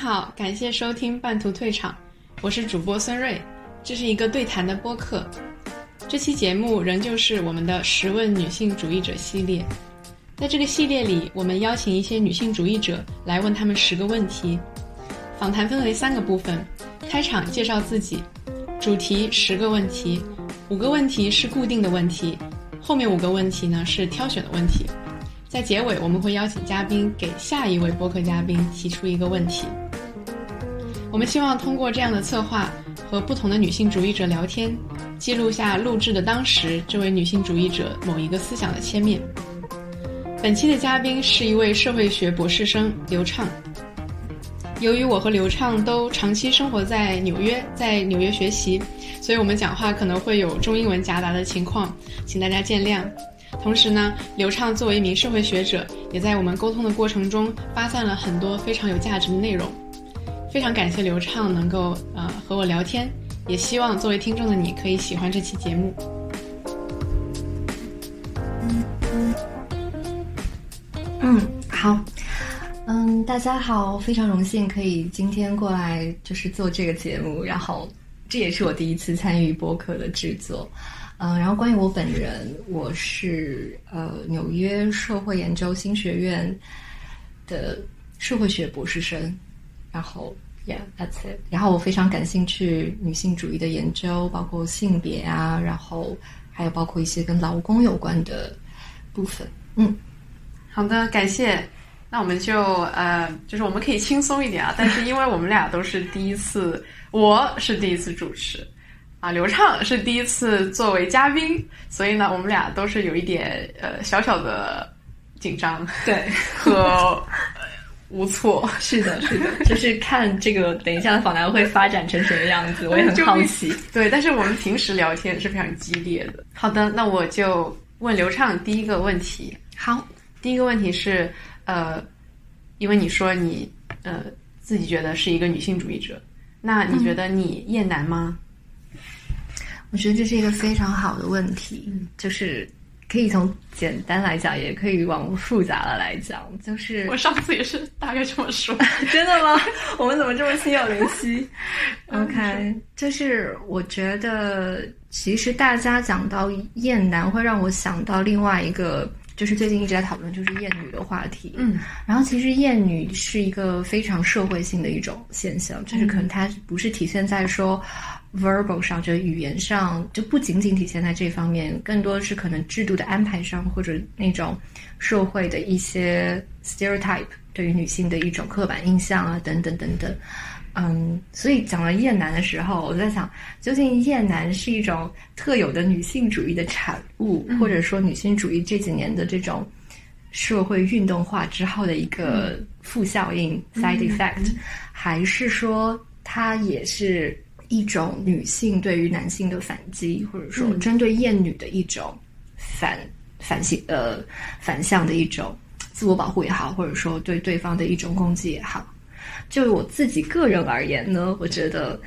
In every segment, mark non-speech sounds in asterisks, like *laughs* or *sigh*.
好，感谢收听半途退场，我是主播孙瑞，这是一个对谈的播客。这期节目仍旧是我们的十问女性主义者系列，在这个系列里，我们邀请一些女性主义者来问他们十个问题。访谈分为三个部分：开场介绍自己，主题十个问题，五个问题是固定的问题，后面五个问题呢是挑选的问题。在结尾，我们会邀请嘉宾给下一位播客嘉宾提出一个问题。我们希望通过这样的策划和不同的女性主义者聊天，记录下录制的当时这位女性主义者某一个思想的切面。本期的嘉宾是一位社会学博士生刘畅。由于我和刘畅都长期生活在纽约，在纽约学习，所以我们讲话可能会有中英文夹杂的情况，请大家见谅。同时呢，刘畅作为一名社会学者，也在我们沟通的过程中发散了很多非常有价值的内容。非常感谢刘畅能够呃和我聊天，也希望作为听众的你可以喜欢这期节目。嗯，好，嗯，大家好，非常荣幸可以今天过来就是做这个节目，然后这也是我第一次参与播客的制作。嗯，然后关于我本人，我是呃纽约社会研究新学院的社会学博士生，然后 yeah，that's it。然后我非常感兴趣女性主义的研究，包括性别啊，然后还有包括一些跟劳工有关的部分。嗯，好的，感谢。那我们就呃，就是我们可以轻松一点啊，但是因为我们俩都是第一次，我是第一次主持。啊，刘畅是第一次作为嘉宾，所以呢，我们俩都是有一点呃小小的紧张，对和无措。*laughs* 是的，是的，就是看这个等一下的访谈会发展成什么样子，我也很好奇。*laughs* 对，但是我们平时聊天是非常激烈的。好的，那我就问刘畅第一个问题。好，第一个问题是呃，因为你说你呃自己觉得是一个女性主义者，那你觉得你厌男吗？我觉得这是一个非常好的问题，就是可以从简单来讲，也可以往复杂的来讲。就是我上次也是大概这么说，*laughs* 真的吗？*laughs* 我们怎么这么心有灵犀？*laughs* OK，就是我觉得其实大家讲到厌男，会让我想到另外一个，就是最近一直在讨论就是厌女的话题。嗯，然后其实厌女是一个非常社会性的一种现象，就是可能它不是体现在说。verbal 上，就语言上，就不仅仅体现在这方面，更多是可能制度的安排上，或者那种社会的一些 stereotype 对于女性的一种刻板印象啊，等等等等。嗯，所以讲到厌男的时候，我在想，究竟厌男是一种特有的女性主义的产物，或者说女性主义这几年的这种社会运动化之后的一个负效应 side effect，还是说它也是？一种女性对于男性的反击，或者说针对厌女的一种反反性呃反向的一种自我保护也好，或者说对对方的一种攻击也好，就我自己个人而言呢，我觉得，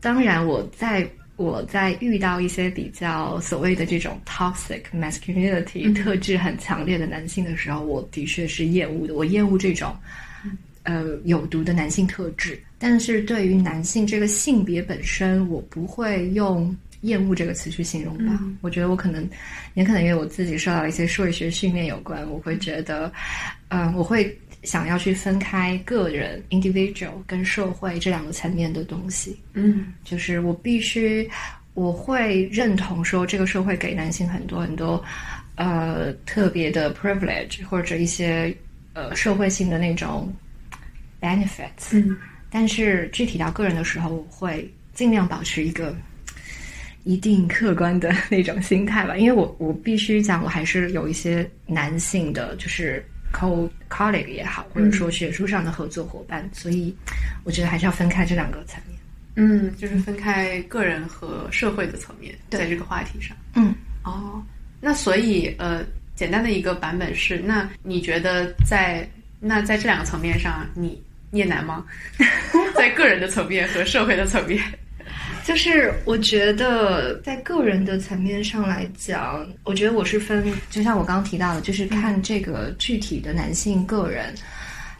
当然我在我在遇到一些比较所谓的这种 toxic masculinity 特质很强烈的男性的时候，我的确是厌恶的，我厌恶这种。呃，有毒的男性特质，但是对于男性这个性别本身，我不会用厌恶这个词去形容吧。我觉得我可能，也可能因为我自己受到一些社会学训练有关，我会觉得，嗯，我会想要去分开个人 individual 跟社会这两个层面的东西。嗯，就是我必须，我会认同说，这个社会给男性很多很多，呃，特别的 privilege 或者一些呃社会性的那种。benefits，嗯，但是具体到个人的时候，我会尽量保持一个一定客观的 *laughs* 那种心态吧，因为我我必须讲，我还是有一些男性的，就是 co colleague 也好，或者说学术上的合作伙伴，所以我觉得还是要分开这两个层面。嗯，就是分开个人和社会的层面，在这个话题上。嗯，哦，那所以呃，简单的一个版本是，那你觉得在那在这两个层面上，你。也难吗？*laughs* 在个人的层面和社会的层面，就是我觉得在个人的层面上来讲，我觉得我是分，就像我刚刚提到的，就是看这个具体的男性个人，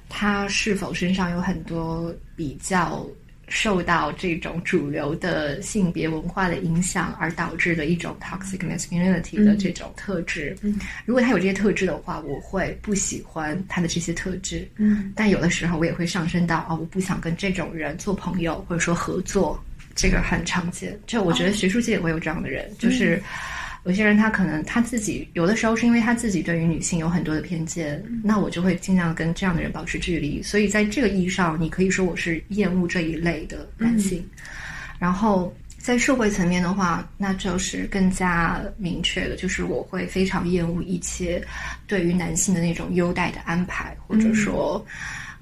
他是否身上有很多比较受到这种主流的性别文化的影响而导致的一种 toxic masculinity 的这种特质。嗯，如果他有这些特质的话，我会不喜欢他的这些特质。嗯，但有的时候我也会上升到哦，我不想跟这种人做朋友或者说合作，这个很常见。就我觉得学术界也会有这样的人，就是。有些人他可能他自己有的时候是因为他自己对于女性有很多的偏见，那我就会尽量跟这样的人保持距离。所以在这个意义上，你可以说我是厌恶这一类的男性。然后在社会层面的话，那就是更加明确的，就是我会非常厌恶一切对于男性的那种优待的安排，或者说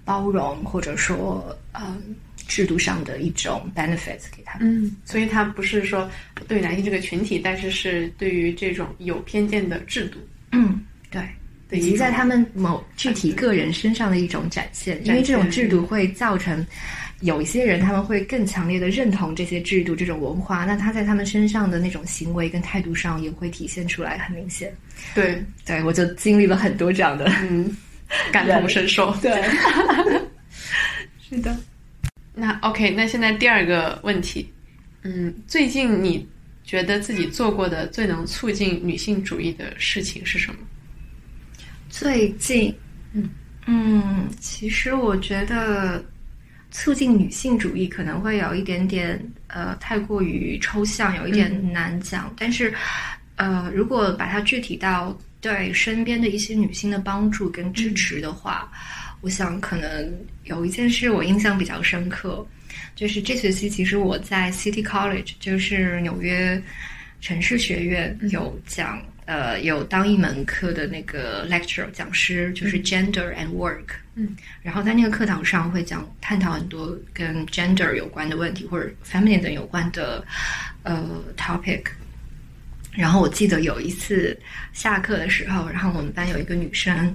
包容，或者说嗯。制度上的一种 benefits 给他们，嗯，所以他不是说对男性这个群体，但是是对于这种有偏见的制度，嗯，对，以及在他们某具体个人身上的一种展现，因为这种制度会造成有一些人他们会更强烈的认同这些制度、这种文化，那他在他们身上的那种行为跟态度上也会体现出来，很明显。对，对我就经历了很多这样的，嗯，感同身受，*laughs* 对，*laughs* 是的。那 OK，那现在第二个问题，嗯，最近你觉得自己做过的最能促进女性主义的事情是什么？最近，嗯嗯，其实我觉得促进女性主义可能会有一点点呃太过于抽象，有一点难讲。但是呃，如果把它具体到对身边的一些女性的帮助跟支持的话。我想，可能有一件事我印象比较深刻，就是这学期其实我在 City College，就是纽约城市学院有讲，呃，有当一门课的那个 lecture 讲师，就是 Gender and Work。嗯，然后在那个课堂上会讲探讨很多跟 gender 有关的问题，或者 feminine 有关的呃 topic。然后我记得有一次下课的时候，然后我们班有一个女生。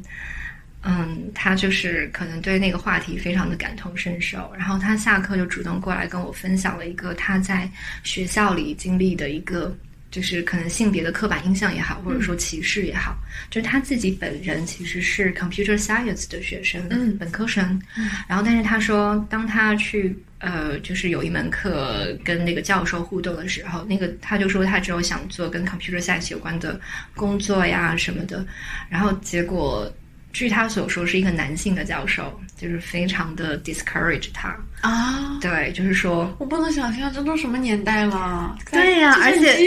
嗯，他就是可能对那个话题非常的感同身受，然后他下课就主动过来跟我分享了一个他在学校里经历的一个，就是可能性别的刻板印象也好，或者说歧视也好，就是他自己本人其实是 computer science 的学生，嗯，本科生，然后但是他说，当他去呃，就是有一门课跟那个教授互动的时候，那个他就说他只有想做跟 computer science 有关的工作呀什么的，然后结果。据他所说，是一个男性的教授，就是非常的 discourage 他啊。对，就是说，我不能想象这都什么年代了。对呀，而且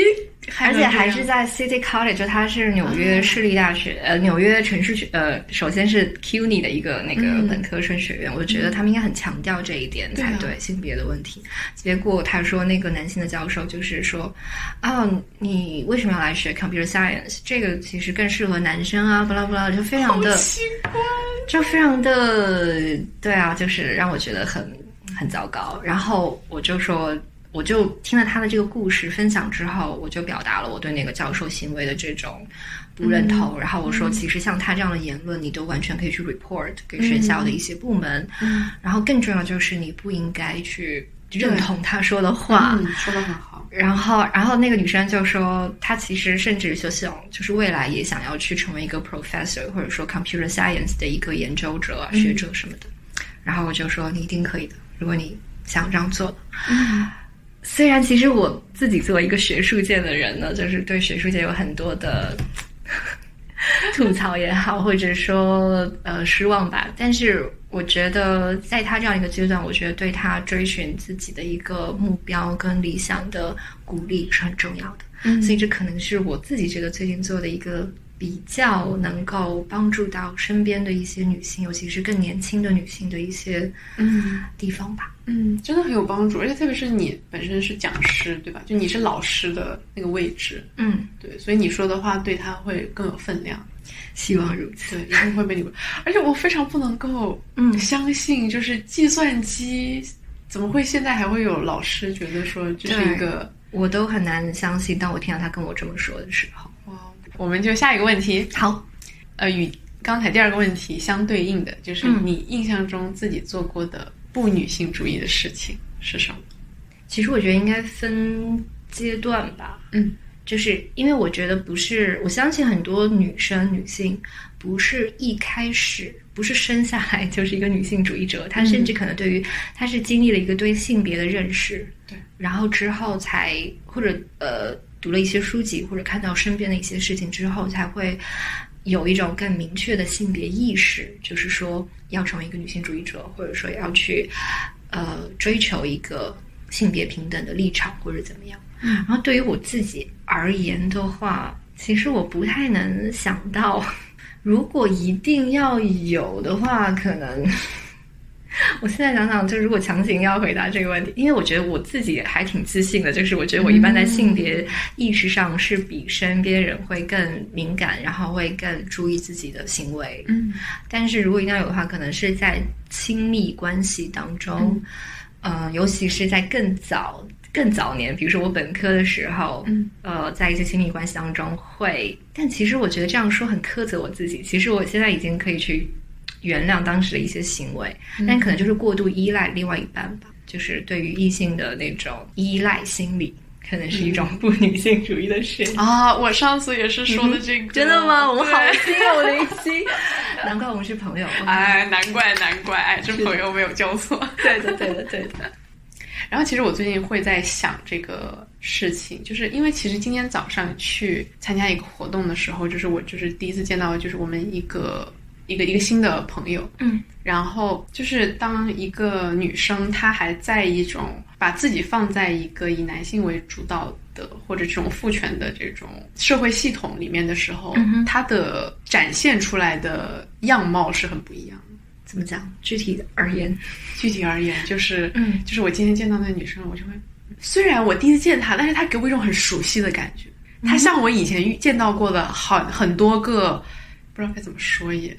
而且还是在 City College，就它是纽约市立大学，呃，纽约城市学，呃，首先是 CUNY 的一个那个本科生学院，我觉得他们应该很强调这一点才对性别的问题。结果他说，那个男性的教授就是说，啊，你为什么要来学 Computer Science？这个其实更适合男生啊，巴拉巴拉，就非常的就非常的对啊，就是让我觉得很很糟糕。然后我就说。我就听了他的这个故事分享之后，我就表达了我对那个教授行为的这种不认同。然后我说，其实像他这样的言论，你都完全可以去 report 给学校的一些部门。嗯然后更重要就是你不应该去认同他说的话。说的很好。然后，然后那个女生就说，她其实甚至就想，就是未来也想要去成为一个 professor，或者说 computer science 的一个研究者、学者什么的。然后我就说，你一定可以的，如果你想这样做。虽然其实我自己作为一个学术界的人呢，就是对学术界有很多的 *laughs* 吐槽也好，或者说呃失望吧。但是我觉得在他这样一个阶段，我觉得对他追寻自己的一个目标跟理想的鼓励是很重要的。嗯，所以这可能是我自己觉得最近做的一个。比较能够帮助到身边的一些女性，尤其是更年轻的女性的一些嗯地方吧。嗯，真的很有帮助，而且特别是你本身是讲师，对吧？就你是老师的那个位置，嗯，对，所以你说的话对他会更有分量。希望如此，对，一定会被你们。*laughs* 而且我非常不能够嗯相信，就是计算机怎么会现在还会有老师觉得说这是一个，我都很难相信。当我听到他跟我这么说的时候。我们就下一个问题，好，呃，与刚才第二个问题相对应的，就是你印象中自己做过的不女性主义的事情是什么？其实我觉得应该分阶段吧。嗯，就是因为我觉得不是，我相信很多女生女性不是一开始不是生下来就是一个女性主义者，她甚至可能对于她是经历了一个对性别的认识，对，然后之后才或者呃读了一些书籍或者看到身边的一些事情之后才会有一种更明确的性别意识，就是说要成为一个女性主义者，或者说要去呃追求一个性别平等的立场或者怎么样。嗯然后对于我自己而言的话，其实我不太能想到，如果一定要有的话，可能 *laughs* 我现在想想，就如果强行要回答这个问题，因为我觉得我自己还挺自信的，就是我觉得我一般在性别意识上是比身边人会更敏感，然后会更注意自己的行为。嗯但是如果一定要有的话，可能是在亲密关系当中，呃，尤其是在更早、更早年，比如说我本科的时候，嗯呃，在一些亲密关系当中会，但其实我觉得这样说很苛责我自己。其实我现在已经可以去原谅当时的一些行为，但可能就是过度依赖另外一半吧，就是对于异性的那种依赖心理，可能是一种不女性主义的事。啊，我上次也是说的这个，真的吗？我们好对心有灵犀，难怪我们是朋友。哎，难怪难怪，哎，这朋友没有交错。对的，对的，对的。然后其实我最近会在想这个事情，就是因为其实今天早上去参加一个活动的时候，就是我就是第一次见到就是我们一个一个一个新的朋友，嗯，然后就是当一个女生她还在一种把自己放在一个以男性为主导的或者这种父权的这种社会系统里面的时候，嗯她的展现出来的样貌是很不一样的。怎么讲？具体而言，具体而言，就是，嗯。就是我今天见到那个女生，我就会，虽然我第一次见她，但是她给我一种很熟悉的感觉，她像我以前遇见到过的好很多个，不知道该怎么说也，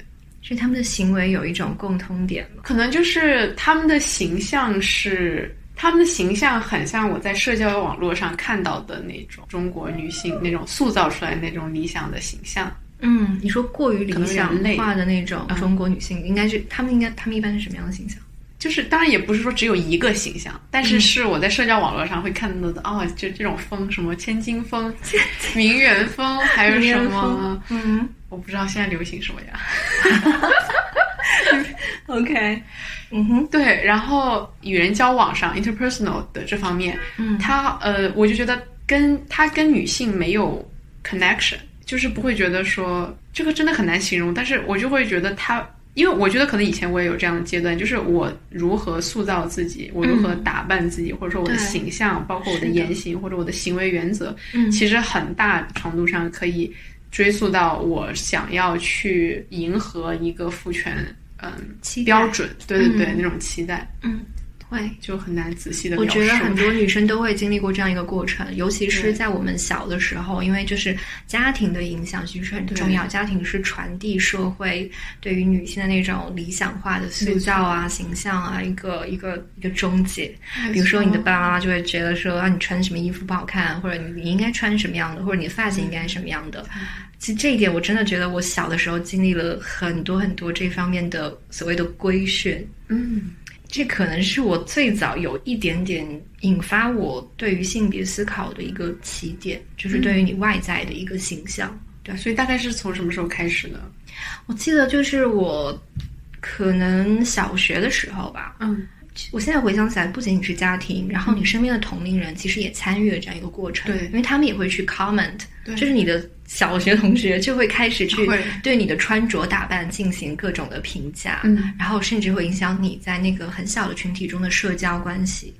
是他们的行为有一种共通点吗？可能就是他们的形象是。他们的形象很像我在社交网络上看到的那种中国女性那种塑造出来那种理想的形象，嗯，你说过于理想化的那种嗯中国女性，应该是他们应该他们一般是什么样的形象？就是当然也不是说只有一个形象，但是是我在社交网络上会看到的、哦，就这种风，什么千金风、名媛风，还有什么，嗯我不知道现在流行什么呀。*laughs* OK，嗯哼，对，然后与人交往上 interpersonal 的这方面，嗯。他呃，我就觉得跟他跟女性没有 connection，就是不会觉得说这个真的很难形容，但是我就会觉得他。因为我觉得可能以前我也有这样的阶段，就是我如何塑造自己，我如何打扮自己，或者说我的形象，包括我的。言行或者我的行为原则，嗯。其实很大程度上可以追溯到我想要去迎合一个父权嗯标准，对对对，嗯。那种期待。嗯，会。就很难仔细的我。觉得很多女生都会经历过这样一个过程，尤其是在我们小的时候，因为就是家庭的影响其实很重要。家庭是传递社会对于女性的那种理想化的塑造啊、形象啊，一个一个一个终结。比如说，你的爸爸妈妈就会觉得说，啊，你穿什么衣服不好看，或者你你应该穿什么样的，或者你的发型应该是什么样的。其实这一点，我真的觉得我小的时候经历了很多很多这方面的所谓的规训。嗯，这可能是我最早有一点点引发我对于性别思考的一个起点，就是对于你外在的一个形象。对，所以大概是从什么时候开始呢？我记得就是我可能小学的时候吧，嗯，我现在回想起来，不仅仅是家庭，然后你身边的同龄人其实也参与了这样一个过程，对。因为他们也会去 comment，对。就是你的小学同学就会开始去对你的穿着打扮进行各种的评价，嗯，然后甚至会影响你在那个很小的群体中的社交关系。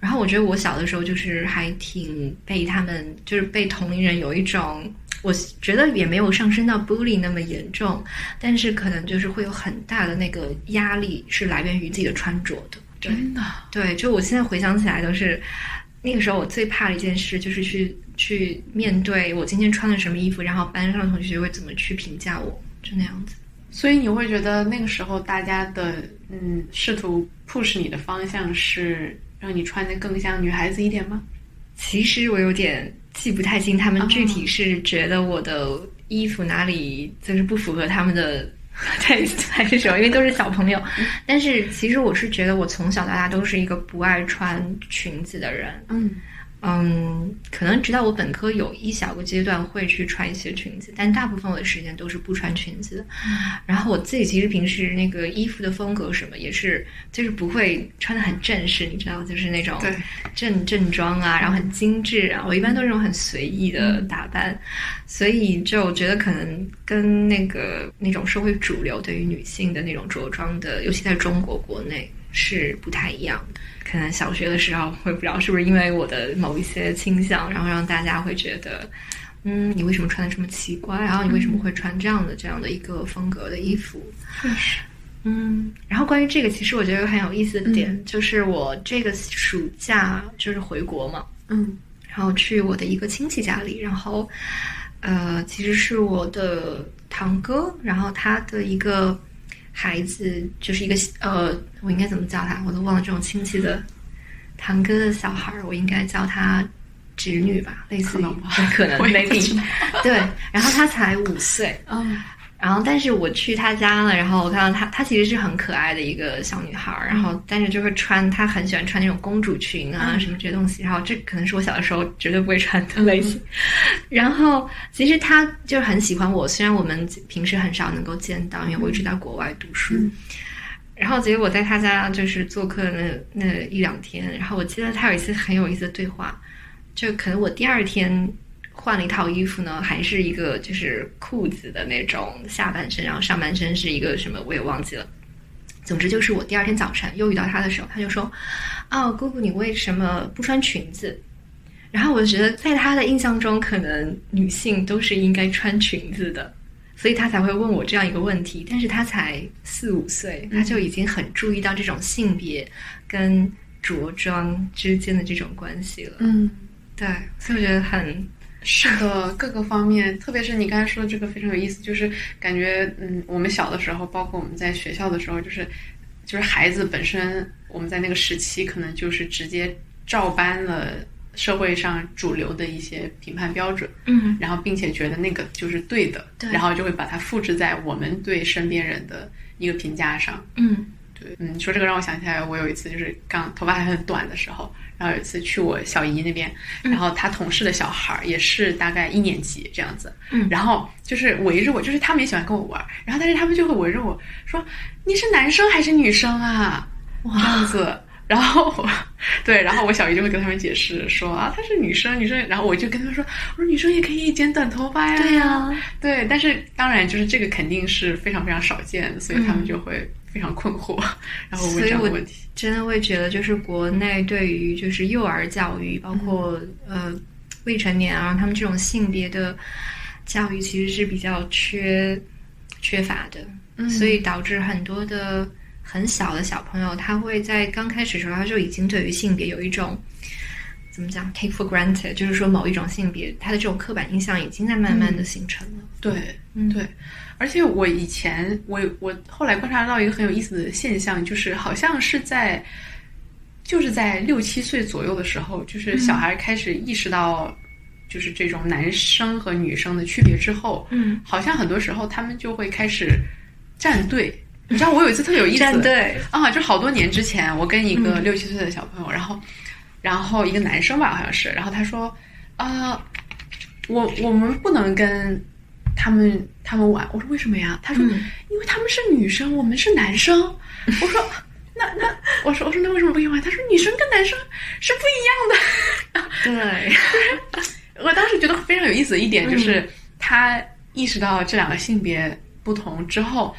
然后我觉得我小的时候就是还挺被他们，就是被同龄人有一种，我觉得也没有上升到 bully 那么严重，但是可能就是会有很大的那个压力是来源于自己的穿着的。对真的，对，就我现在回想起来都是，那个时候我最怕的一件事就是去去面对我今天穿的什么衣服，然后班上的同学会怎么去评价我，就那样子。所以你会觉得那个时候大家的嗯试图 push 你的方向是让你穿的更像女孩子一点吗？其实我有点记不太清，他们具体是觉得我的衣服哪里就是不符合他们的 *laughs* taste 还是什么，因为都是小朋友。但是其实我是觉得我从小到大都是一个不爱穿裙子的人。嗯嗯，可能直到我本科有一小个阶段会去穿一些裙子，但大部分我的时间都是不穿裙子的。然后我自己其实平时那个衣服的风格什么也是，就是不会穿的很正式，你知道，就是那种对正正装啊，然后很精致啊。我一般都是那种很随意的打扮，所以就觉得可能跟那个那种社会主流对于女性的那种着装的，尤其在中国国内是不太一样的。可能小学的时候，我也不知道是不是因为我的某一些倾向，然后让大家会觉得，嗯，你为什么穿的这么奇怪？然后你为什么会穿这样的这样的一个风格的衣服？确实，嗯，然后关于这个，其实我觉得有很有意思的点，就是我这个暑假就是回国嘛，嗯然后去我的一个亲戚家里，然后呃，其实是我的堂哥，然后他的一个孩子，就是一个呃，我应该怎么叫他？我都忘了这种亲戚的堂哥的小孩儿，我应该叫他侄女吧，类似于可能吧。*laughs* 可能我也不 maybe 对，然后他才五岁，嗯然后，但是我去她家了，然后我看到她，她其实是很可爱的一个小女孩儿，然后但是就会穿，她很喜欢穿那种公主裙啊、嗯什么这些东西，然后这可能是我小的时候绝对不会穿的类型。然后其实她就是很喜欢我，虽然我们平时很少能够见到，因为我一直在国外读书。嗯然后结果我在她家就是做客那那一两天，然后我记得她有一次很有意思的对话，就可能我第二天换了一套衣服呢，还是一个就是裤子的那种下半身，然后上半身是一个什么我也忘记了。总之就是我第二天早晨又遇到他的时候，他就说：“哦，姑姑，你为什么不穿裙子？”然后我就觉得在他的印象中，可能女性都是应该穿裙子的，所以他才会问我这样一个问题。但是他才四五岁，他就已经很注意到这种性别跟着装之间的这种关系了。嗯，对，所以我觉得很是的，各个方面，特别是你刚才说的这个非常有意思，就是感觉，嗯，我们小的时候，包括我们在学校的时候，就是就是孩子本身，我们在那个时期可能就是直接照搬了社会上主流的一些评判标准，嗯然后并且觉得那个就是对的，对然后就会把它复制在我们对身边人的一个评价上。嗯对，嗯，说这个让我想起来，我有一次就是刚头发还很短的时候，然后有一次去我小姨那边，然后她同事的小孩儿也是大概一年级这样子，嗯然后就是围着我，就是他们也喜欢跟我玩儿，然后但是他们就会围着我说你是男生还是女生啊？这样子。然后，对，然后我小姨就会跟他们解释说啊，她是女生，女生。然后我就跟他们说，我说女生也可以剪短头发呀。对呀对，但是当然就是这个肯定是非常非常少见的，所以他们就会非常困惑，然后问这样的问题。真的会觉得，就是国内对于就是幼儿教育，包括、呃未成年啊，他们这种性别的教育其实是比较缺缺乏的，嗯所以导致很多的很小的小朋友，他会在刚开始的时候，他就已经对于性别有一种。怎么讲？take for granted，就是说某一种性别，他的这种刻板印象已经在慢慢的形成了。对，嗯对，而且我以前我我后来观察到一个很有意思的现象，就是好像是在就是在六七岁左右的时候，就是小孩开始意识到就是这种男生和女生的区别之后，嗯，好像很多时候他们就会开始站队。你知道我有一次特有意思，站队。啊，就好多年之前，我跟一个六七岁的小朋友，然后，然后一个男生吧，好像是，然后他说，啊、我我们不能跟他们他们玩。我说为什么呀？他说，嗯因为他们是女生，我们是男生。*laughs* 我说，那那我说我说那为什么不一样？他说女生跟男生是不一样的。对，*laughs* 我当时觉得非常有意思的一点嗯就是，他意识到这两个性别不同之后，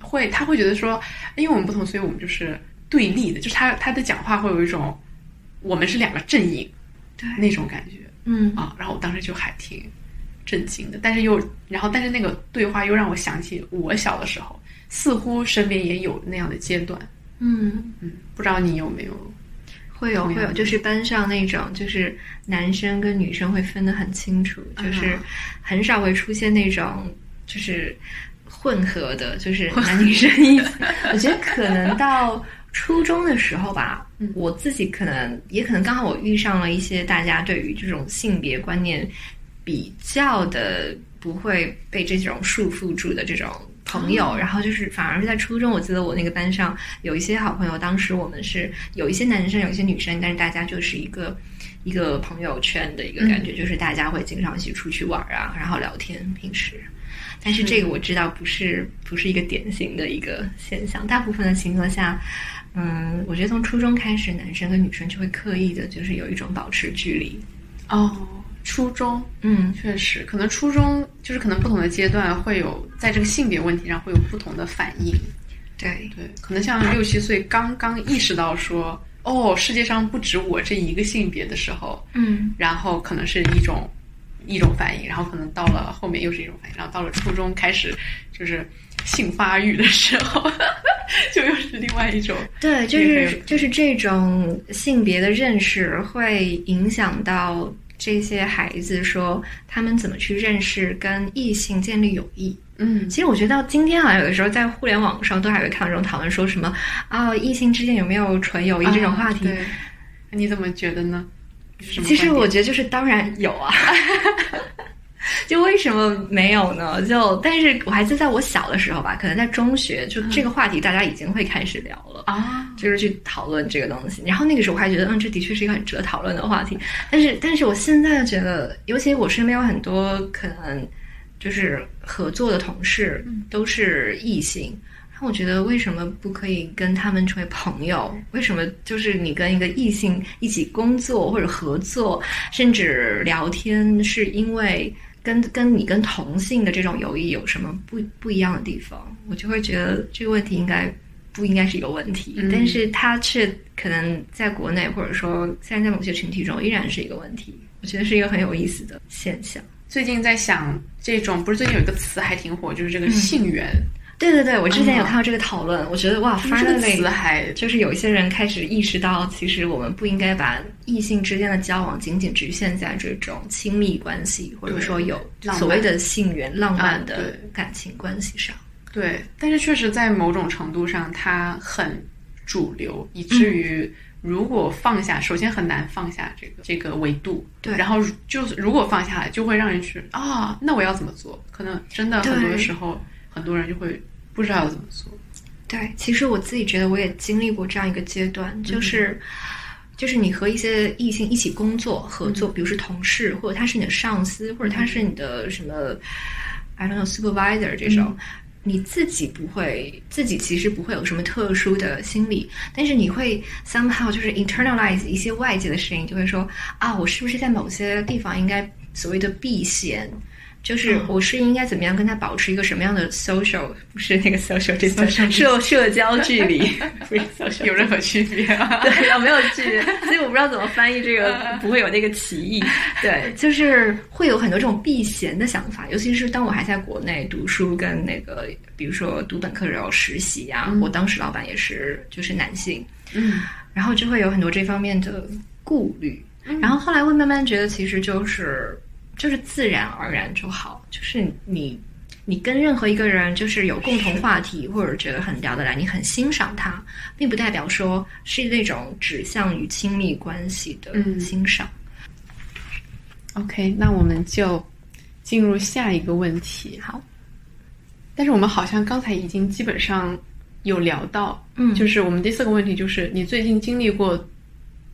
会他会觉得说，因为我们不同，所以我们就是对立的，就是他他的讲话会有一种我们是两个阵营对那种感觉嗯啊。然后我当时就还挺震惊的，但是又然后但是那个对话又让我想起我小的时候，似乎身边也有那样的阶段。嗯。嗯，不知道你有没有？会有会有，就是班上那种，就是男生跟女生会分得很清楚，就是啊很少会出现那种就是混合的，就是男女生一起。*laughs* 我觉得可能到初中的时候吧，嗯我自己可能也可能刚好我遇上了一些大家对于这种性别观念比较的不会被这种束缚住的这种朋友，哦然后就是反而是在初中，我记得我那个班上有一些好朋友，当时我们是有一些男生，有一些女生，但是大家就是一个一个朋友圈的一个感觉，就是大家会经常一起出去玩啊，然后聊天，平时。但是这个我知道不是不是一个典型的一个现象，大部分的情况下，嗯，我觉得从初中开始，男生跟女生就会刻意的，就是有一种保持距离。哦，初中，嗯，确实，可能初中就是可能不同的阶段会有在这个性别问题上会有不同的反应。对对，可能像六七岁刚刚意识到说，哦，世界上不止我这一个性别的时候，嗯，然后可能是一种一种反应，然后可能到了后面又是一种反应，然后到了初中开始就是性发育的时候，*laughs* 就又是另外一种。对，就是就是这种性别的认识会影响到这些孩子，说他们怎么去认识跟异性建立友谊。嗯其实我觉得到今天好像有的时候在互联网上都还会看到这种讨论，说什么啊，异性之间有没有纯友谊这种话题。你怎么觉得呢？其实我觉得就是当然有啊，*laughs* *laughs* 就为什么没有呢？就但是我还是在我小的时候吧，可能在中学，就这个话题大家已经会开始聊了。啊，就是去讨论这个东西，然后那个时候我还觉得，嗯，这的确是一个很值得讨论的话题。但是，但是我现在觉得，尤其我身边有很多可能就是合作的同事都是异性，然后我觉得为什么不可以跟他们成为朋友？为什么就是你跟一个异性一起工作或者合作，甚至聊天，是因为跟跟你跟同性的这种友谊有什么不不一样的地方？我就会觉得这个问题应该不应该是一个问题，嗯但是它却可能在国内或者说现在在某些群体中依然是一个问题。我觉得是一个很有意思的现象。最近在想这种，不是最近有一个词还挺火，就是这个性缘，对对对，我之前有看到这个讨论，我觉得哇，发的词还就是有一些人开始意识到，其实我们不应该把异性之间的交往仅仅局限在这种亲密关系，或者说有所谓的性缘、浪漫的感情关系上。对，但是确实在某种程度上，它很主流，以至于如果放下，首先很难放下这个这个维度。对然后就是如果放下来，就会让人去啊，那我要怎么做？可能真的很多对时候，很多人就会不知道要怎么做。对，其实我自己觉得我也经历过这样一个阶段，就是。就是你和一些异性一起工作合作，比如是同事，或者他是你的上司，或者他是你的什么，I don't know supervisor 这种，你自己不会，自己其实不会有什么特殊的心理，但是你会 somehow 就是 internalize 一些外界的声音，就会说啊，我是不是在某些地方应该所谓的避嫌？就是我是应该怎么样跟他保持一个什么样的 social，不是那个 social distance，社社交距离，*laughs* 不是 social 有任何区别吗？*laughs* 对，有没有区别？所以我不知道怎么翻译这个，不会有那个歧义。*laughs* 对，就是会有很多这种避嫌的想法，尤其是当我还在国内读书，跟那个比如说读本科的时候实习啊，我当时老板也是就是男性，嗯，然后就会有很多这方面的顾虑。然后后来会慢慢觉得，其实就是就是自然而然就好，就是你你跟任何一个人就是有共同话题，或者觉得很聊得来，你很欣赏他，并不代表说是那种指向于亲密关系的嗯欣赏。OK，那我们就进入下一个问题。好，但是我们好像刚才已经基本上有聊到，嗯就是我们第四个问题就是你最近经历过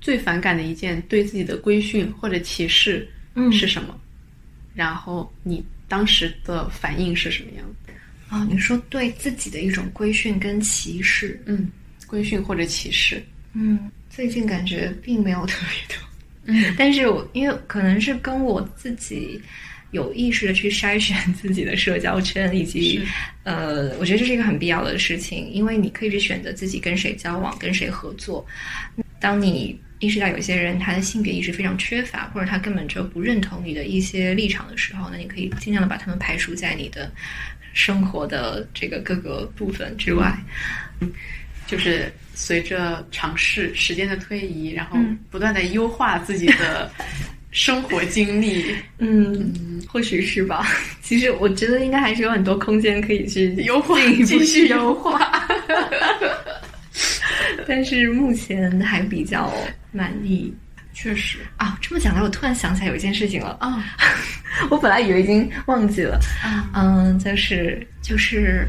最反感的一件对自己的规训或者歧视嗯是什么？然后你当时的反应是什么样的？啊、你说对自己的一种规训跟歧视，嗯，规训或者歧视，嗯，最近感觉并没有特别多。嗯但是我因为可能是跟我自己有意识的去筛选自己的社交圈，以及呃，我觉得这是一个很必要的事情，因为你可以去选择自己跟谁交往、跟谁合作。当你意识到有些人他的性别意识非常缺乏，或者他根本就不认同你的一些立场的时候，那你可以尽量的把他们排除在你的生活的这个各个部分之外。就是随着尝试时间的推移，然后嗯不断的优化自己的生活经历，*laughs* 嗯，或许是吧。其实我觉得应该还是有很多空间可以去优化继续优优化。*laughs* 但是目前还比较满意确实啊。这么讲来，我突然想起来有一件事情了，啊，*laughs* 我本来以为已经忘记了。啊嗯，就是就是。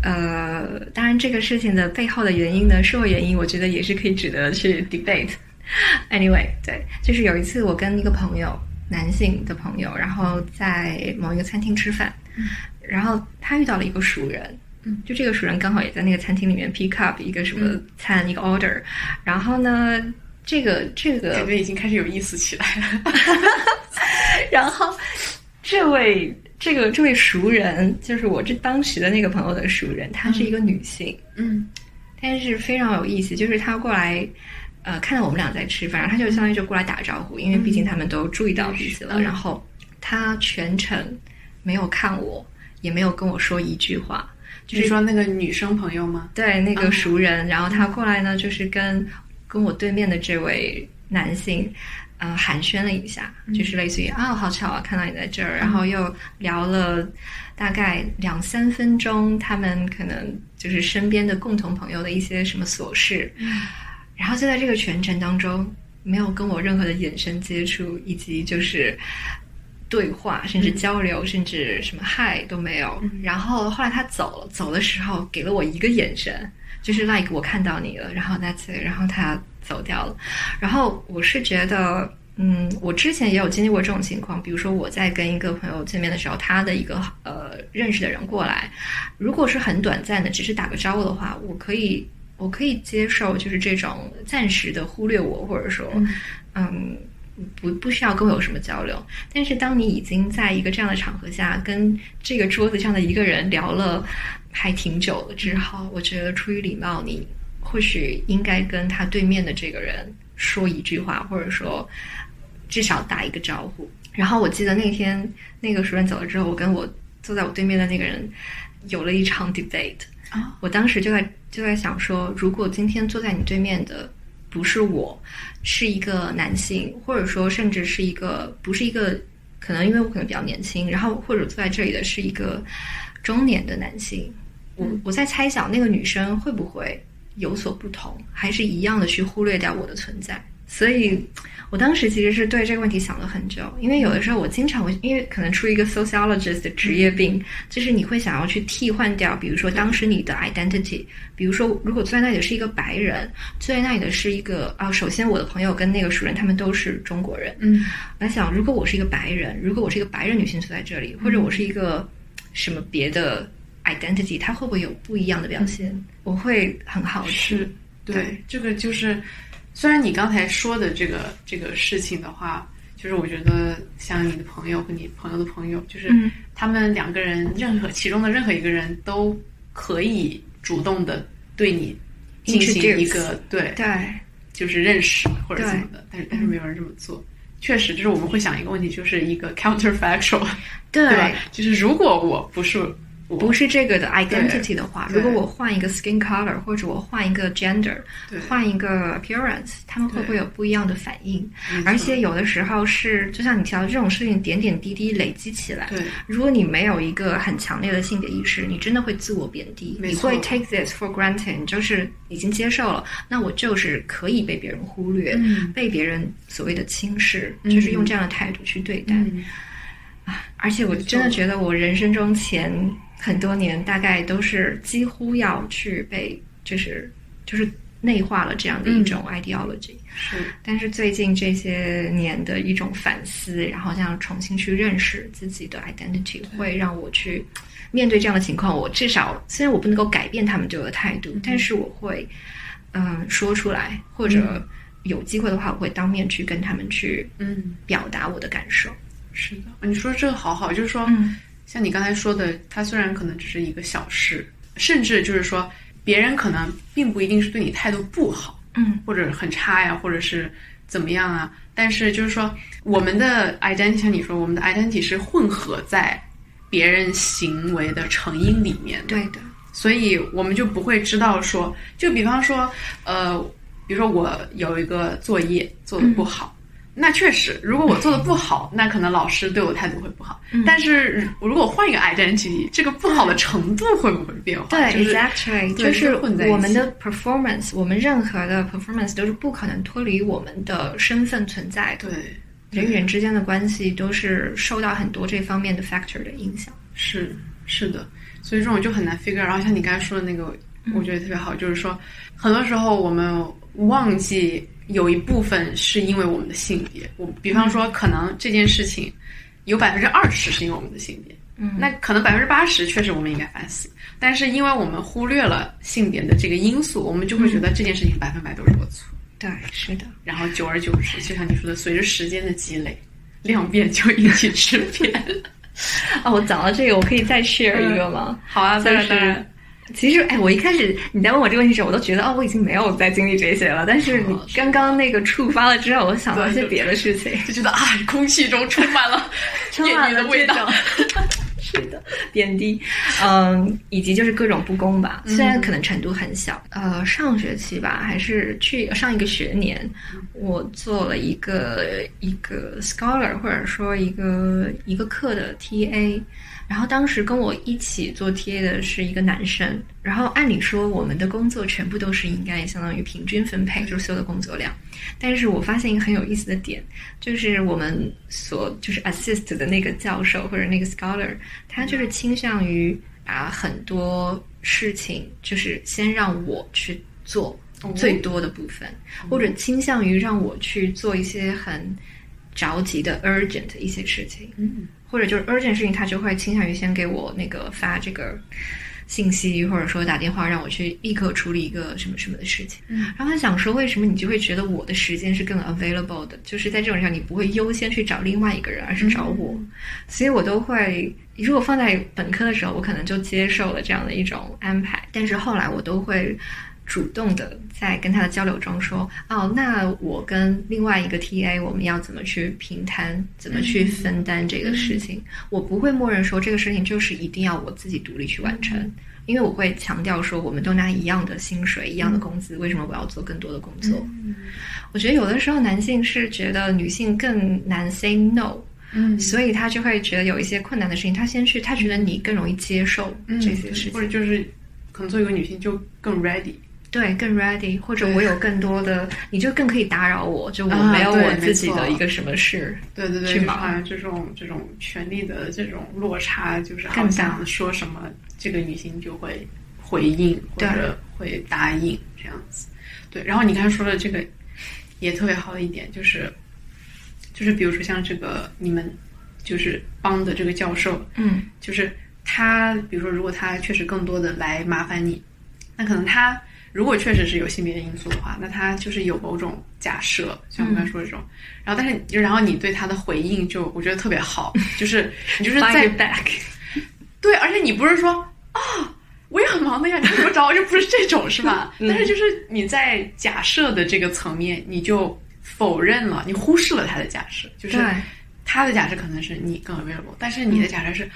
呃，当然，这个事情的背后的原因呢，社会原因，我觉得也是可以值得去 debate。*laughs* Anyway，对，就是有一次我跟一个朋友，男性的朋友，然后在某一个餐厅吃饭，然后他遇到了一个熟人，嗯，就这个熟人刚好也在那个餐厅里面 pick up 一个什么餐、一个 order，然后呢，这个这个感觉已经开始有意思起来了。*laughs* 然后这位这个这位熟人，就是我这当时的那个朋友的熟人，她是一个女性，嗯但是非常有意思，就是她过来。呃，看到我们俩在吃饭，然后他就相当于就过来打招呼，因为毕竟他们都注意到彼此了。嗯然后他全程没有看我，也没有跟我说一句话，就是说那个女生朋友吗？对那个哦熟人，然后他过来呢，就是跟跟我对面的这位男性，呃，寒暄了一下，就是类似于啊、好巧啊，看到你在这儿，然后又聊了大概两三分钟，他们可能就是身边的共同朋友的一些什么琐事，然后就在这个全程当中，没有跟我任何的眼神接触，以及就是。对话，甚至交流，甚至什么嗨都没有。然后后来他走了，走的时候给了我一个眼神，就是 like 我看到你了，然后 that's it，然后他走掉了。然后我是觉得，嗯，我之前也有经历过这种情况，比如说我在跟一个朋友见面的时候，他的一个呃认识的人过来，如果是很短暂的，只是打个招呼的话，我可以我可以接受，就是这种暂时的忽略我，或者说，嗯。不不需要跟我有什么交流，但是当你已经在一个这样的场合下，跟这个桌子上的一个人聊了还挺久了之后，我觉得出于礼貌，你或许应该跟他对面的这个人说一句话，或者说至少打一个招呼。然后我记得那天那个熟人走了之后，我跟我坐在我对面的那个人有了一场 debate。啊，我当时就在就在想说，如果今天坐在你对面的不是我，是一个男性，或者说甚至是一个不是一个，可能因为我可能比较年轻，然后或者坐在这里的是一个中年的男性，我我在猜想那个女生会不会有所不同，还是一样的去忽略掉我的存在。所以，我当时其实是对这个问题想了很久，因为有的时候我经常会，因为可能出于一个 sociologist 的职业病，就是你会想要去替换掉，比如说当时你的 identity，比如说如果坐在那里的是一个白人，坐在那里的是一个啊，首先我的朋友跟那个熟人他们都是中国人，嗯，我在想，如果我是一个白人，如果我是一个白人女性坐在这里，或者我是一个什么别的 identity，它会不会有不一样的表现？我会很好奇。对，对这个就是，虽然你刚才说的这个这个事情的话，就是我觉得像你的朋友和你朋友的朋友，就是嗯他们两个人任何其中的任何一个人都可以主动的对你进行一个对，对，就是认识或者怎么的，但是但是没有人这么做。确实，就是我们会想一个问题，就是一个 counterfactual，对 *laughs* 对吧？就是如果我不是我不是这个的 identity 的话，如果我换一个 skin color，或者我换一个 gender，对。换一个 appearance，他们会不会有不一样的反应？而且有的时候是，就像你提到这种事情，点点滴滴累积起来。对。如果你没有一个很强烈的性别意识，你真的会自我贬低，你会 take this for granted，你就是已经接受了，那我就是可以被别人忽略，嗯。被别人所谓的轻视，嗯。就是用这样的态度去对待。嗯。而且我真的觉得，我人生中前很多年，大概都是几乎要去被，就是就是内化了这样的一种 ideology。是但是最近这些年的一种反思，然后这样重新去认识自己的 identity，会让我去面对这样的情况。我至少虽然我不能够改变他们对我的态度，但是我会嗯说出来，或者有机会的话，我会当面去跟他们去嗯。表达我的感受。是的，你说这个好好，就是说，嗯像你刚才说的，它虽然可能只是一个小事，甚至就是说，别人可能并不一定是对你态度不好，嗯。或者很差呀，或者是怎么样啊，但是就是说，我们的 identity，像你说，我们的 identity 是混合在别人行为的成因里面的，对的。所以我们就不会知道说，就比方说，呃，比如说我有一个作业做的不好，那确实，如果我做的不好，那可能老师对我态度会不好。但是如果我换一个 identity，这个不好的程度会不会变化？对、就是 e x a c t l y 对就是我们的 performance，我们任何的 performance 都是不可能脱离我们的身份存在的。对，人与人之间的关系都是受到很多这方面的 factor 的影响。是是的，所以这种就很难 figure。然后像你刚才说的那个，嗯我觉得特别好，就是说，很多时候我们忘记有一部分是因为我们的性别。我比方说，可能这件事情有百分之二十是因为我们的性别，嗯那可能百分之八十确实我们应该反思。但是因为我们忽略了性别的这个因素，我们就会觉得这件事情百分百都是我错。对，是的。然后久而久之，就像你说的，随着时间的积累，量变就引起质变。*laughs* 啊，我讲到这个，我可以再 share 一个吗？好啊，当然就是。其实，哎，我一开始你在问我这个问题时候，我都觉得哦，我已经没有在经历这些了。但是你刚刚那个触发了之后，我想到一些别的事情，就觉得啊，空气中充满了 *laughs* 充满了的味道。*laughs* 是的，贬低，嗯，以及就是各种不公吧。虽然可能程度很小，呃，上学期吧，还是去上一个学年，我做了一个一个 scholar 或者说一个一个课的 TA。然后当时跟我一起做 TA 的是一个男生，然后按理说我们的工作全部都是应该相当于平均分配，就是所有的工作量。但是我发现一个很有意思的点，就是我们所就是 assist 的那个教授或者那个 scholar，他就是倾向于把很多事情就是先让我去做最多的部分，或者倾向于让我去做一些很着急的 urgent 一些事情。嗯。或者就是 urgent 事情，他就会倾向于先给我那个发这个信息，或者说打电话让我去立刻处理一个什么什么的事情。嗯，然后他想说，为什么你就会觉得我的时间是更 available 的？就是在这种上，你不会优先去找另外一个人，而是找我。嗯、所以我都会，如果放在本科的时候，我可能就接受了这样的一种安排。但是后来我都会。主动的在跟他的交流中说，哦，那我跟另外一个 TA 我们要怎么去平摊，怎么去分担这个事情？嗯、我不会默认说这个事情就是一定要我自己独立去完成，嗯、因为我会强调说，我们都拿一样的薪水、一样的工资，为什么我要做更多的工作？嗯、我觉得有的时候男性是觉得女性更难 say no，嗯，所以他就会觉得有一些困难的事情，他先去，他觉得你更容易接受这些事情，或者就是可能作为一个女性就更 ready。对，更 ready，或者我有更多的，你就更可以打扰我，就我没有啊我自己的一个什么事，对对对，去好像这种这种权利的这种落差，就是好更像说什么这个女性就会回应或者会答应这样子。对，然后你刚才说的这个也特别好的一点就是，就是比如说像这个你们就是帮的这个教授，嗯，就是他，比如说如果他确实更多的来麻烦你，那可能他。如果确实是有性别的因素的话，那他就是有某种假设，像我刚才说这种，嗯、然后但是然后你对他的回应就我觉得特别好，就是你就是在 back，对，而且你不是说啊、哦、我也很忙的呀，你怎么找我？就不是这种是吧？嗯、但是就是你在假设的这个层面，你就否认了，你忽视了他的假设，就是他的假设可能是你更 available，但是你的假设是、嗯、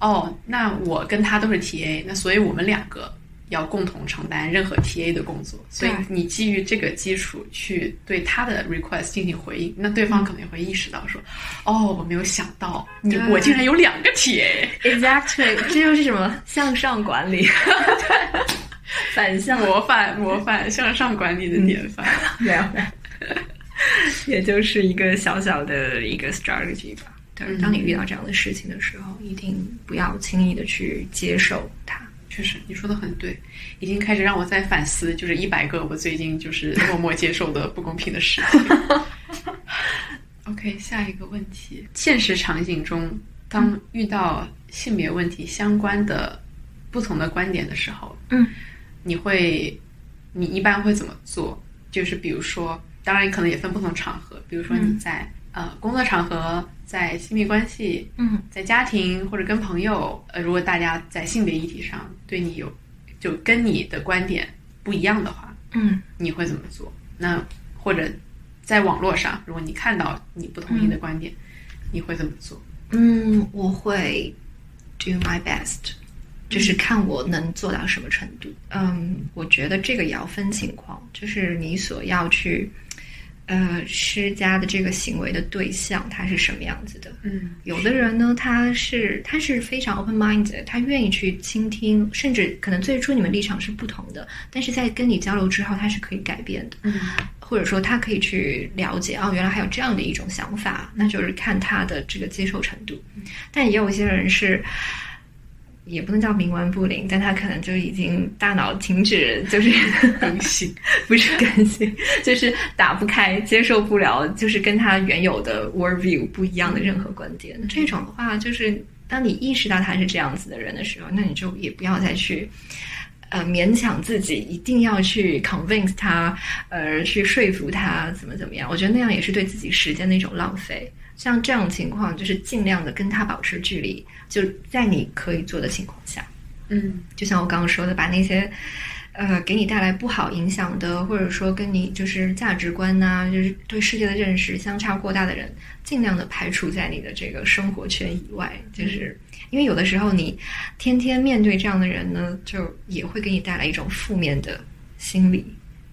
哦，那我跟他都是 TA，那所以我们两个。要共同承担任何 TA 的工作，所以你基于这个基础去对他的 request 进行回应，那对方可能也会意识到说，哦，我没有想到你我竟然有两个 TA。*laughs* Exactly，这就是什么向上管理，*laughs* 反向模范模范向上管理的典范。*laughs* 没有，也就是一个小小的一个 strategy 吧。对，当你遇到这样的事情的时候，一定不要轻易的去接受它。确实，你说的很对，已经开始让我在反思，就是一百个我最近就是默默接受的不公平的事情。OK，*laughs* 下一个问题：现实场景中，当遇到性别问题相关的不同的观点的时候，嗯，你会，你一般会怎么做？就是比如说，当然可能也分不同场合，比如说你在、嗯、呃工作场合。在亲密关系，嗯，在家庭或者跟朋友，呃，如果大家在性别议题上对你有就跟你的观点不一样的话，嗯，你会怎么做？那或者在网络上，如果你看到你不同意的观点，嗯、你会怎么做？嗯，我会 do my best，就是看我能做到什么程度。嗯，我觉得这个也要分情况，就是你所要去。呃，施加的这个行为的对象他是什么样子的？嗯，有的人呢，他是他是非常 open minded，他愿意去倾听，甚至可能最初你们立场是不同的，但是在跟你交流之后，他是可以改变的。嗯，或者说他可以去了解，哦，原来还有这样的一种想法，那就是看他的这个接受程度。但也有一些人是。也不能叫冥顽不灵，但他可能就已经大脑停止，就是更新，*laughs* 不是更新，就是打不开，接受不了，就是跟他原有的 worldview 不一样的任何观点。这种的话，就是当你意识到他是这样子的人的时候，那你就也不要再去。呃，勉强自己一定要去 convince 他，呃，去说服他，怎么怎么样？我觉得那样也是对自己时间的一种浪费。像这种情况，就是尽量的跟他保持距离，就在你可以做的情况下。嗯，就像我刚刚说的，把那些呃给你带来不好影响的，或者说跟你就是价值观呐，就是对世界的认识相差过大的人，尽量的排除在你的这个生活圈以外，就是。因为有的时候你天天面对这样的人呢，就也会给你带来一种负面的心理，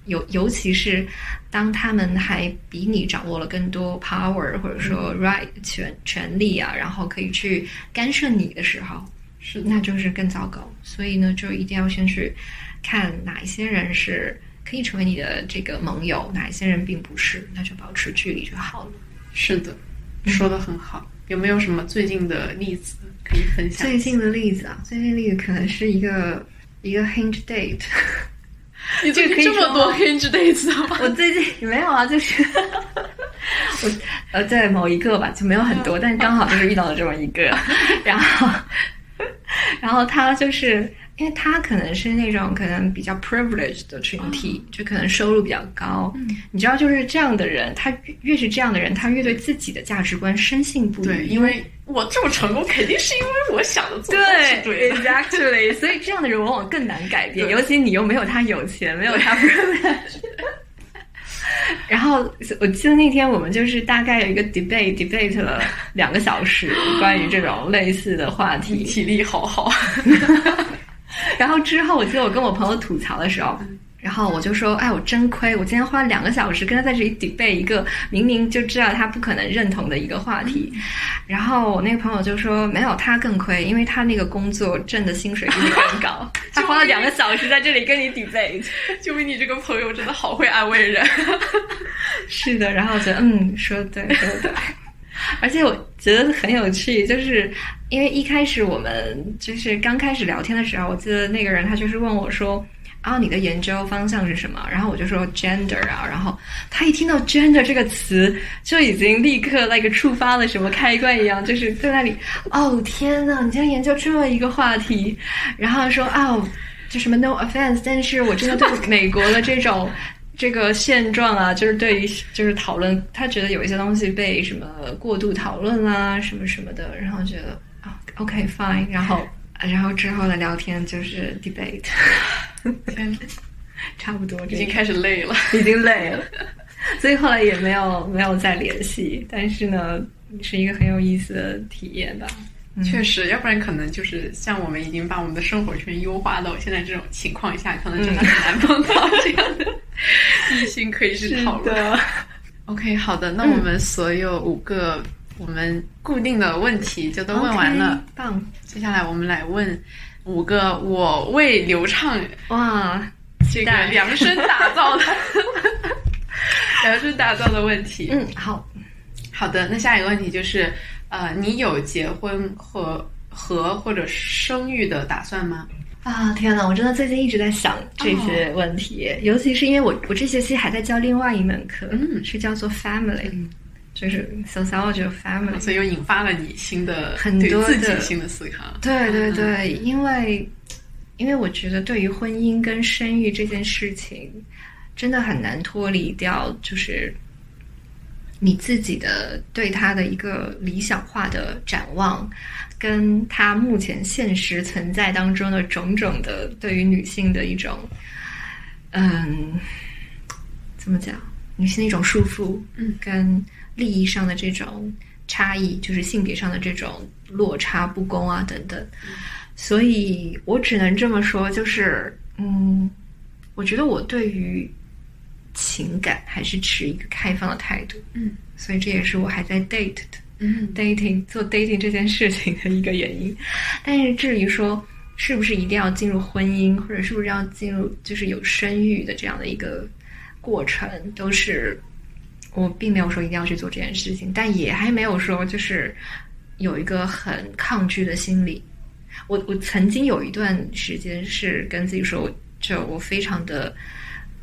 尤尤其是当他们还比你掌握了更多 power 或者说 right 权权利啊，然后可以去干涉你的时候，是那就是更糟糕。所以呢，就一定要先去看哪一些人是可以成为你的这个盟友，哪一些人并不是，那就保持距离就好了。是的，说的很好。有没有什么最近的例子？可以分享最近的例子啊，最近例子可能是一个一个 hinge date。*laughs* 你这个这么多 hinge dates 吗？*laughs* 我最近没有啊，就是 *laughs* 我呃在某一个吧，就没有很多，但是刚好就是遇到了这么一个，然后然后他就是。因为他可能是那种可能比较 privileged 的群体，就可能收入比较高。你知道，就是这样的人，他越是这样的人，他越对自己的价值观深信不疑。对，因为我这么成功，肯定是因为我想的做对对，exactly。所以这样的人往往更难改变，尤其你又没有他有钱，没有他 privilege。然后我记得那天我们就是大概有一个 debate debate 了两个小时，*gasps* 关于这种类似的话题，体力好好。*laughs* *laughs* 然后之后，我记得我跟我朋友吐槽的时候，然后我就说：“哎，我真亏，我今天花了两个小时跟他在这里 debate 一个明明就知道他不可能认同的一个话题。”然后我那个朋友就说：“没有，他更亏，因为他那个工作挣的薪水比你更高，*laughs* 他花了两个小时在这里跟你 debate。*laughs* ”就为你这个朋友真的好会安慰人。是的，然后我觉得嗯，说的对，说的对。而且我觉得很有趣，就是因为一开始我们就是刚开始聊天的时候，我记得那个人他就是问我说：“啊，你的研究方向是什么？”然后我就说 “gender” 啊，然后他一听到 “gender” 这个词，就已经立刻那个触发了什么开关一样，就是在那里哦天呐，你竟然研究这么一个话题，然后说哦，就什么 “no offense”，但是我真的对美国的这种。这个现状啊，就是对于就是讨论，他觉得有一些东西被什么过度讨论啦，什么什么的，然后觉得，OK fine，然后然后之后的聊天就是 debate，*laughs* 差不多，已经开始累了，已经累了，所以后来也没有没有再联系，但是呢，是一个很有意思的体验吧。确实，要不然可能就是像我们已经把我们的生活圈优化到现在这种情况下，可能真的很难碰到这样的 *laughs* 异性可以去讨论。OK，好的，那我们所有五个我们固定的问题就都问完了。棒，接下来我们来问五个我为流畅哇这个量身打造的 *laughs* 量身打造的问题。嗯，好好的，那下一个问题就是。呃，你有结婚和和或者生育的打算吗？啊，天呐，我真的最近一直在想这些问题，尤其是因为我我这学期还在教另外一门课，嗯，是叫做 family，就是 sociology of family，所以又引发了你新的很多自己新的思考。对对对，因为因为我觉得对于婚姻跟生育这件事情，真的很难脱离掉，就是。你自己的对他的一个理想化的展望，跟他目前现实存在当中的种种的对于女性的一种，嗯，怎么讲？女性的一种束缚，嗯，跟利益上的这种差异，就是性别上的这种落差、不公啊等等。所以我只能这么说，就是，嗯，我觉得我对于。情感还是持一个开放的态度，嗯，所以这也是我还在 date 的，嗯，dating 做 dating 这件事情的一个原因。但是至于说是不是一定要进入婚姻，或者是不是要进入就是有生育的这样的一个过程，都是我并没有说一定要去做这件事情，但也还没有说就是有一个很抗拒的心理。我我曾经有一段时间是跟自己说，就我非常的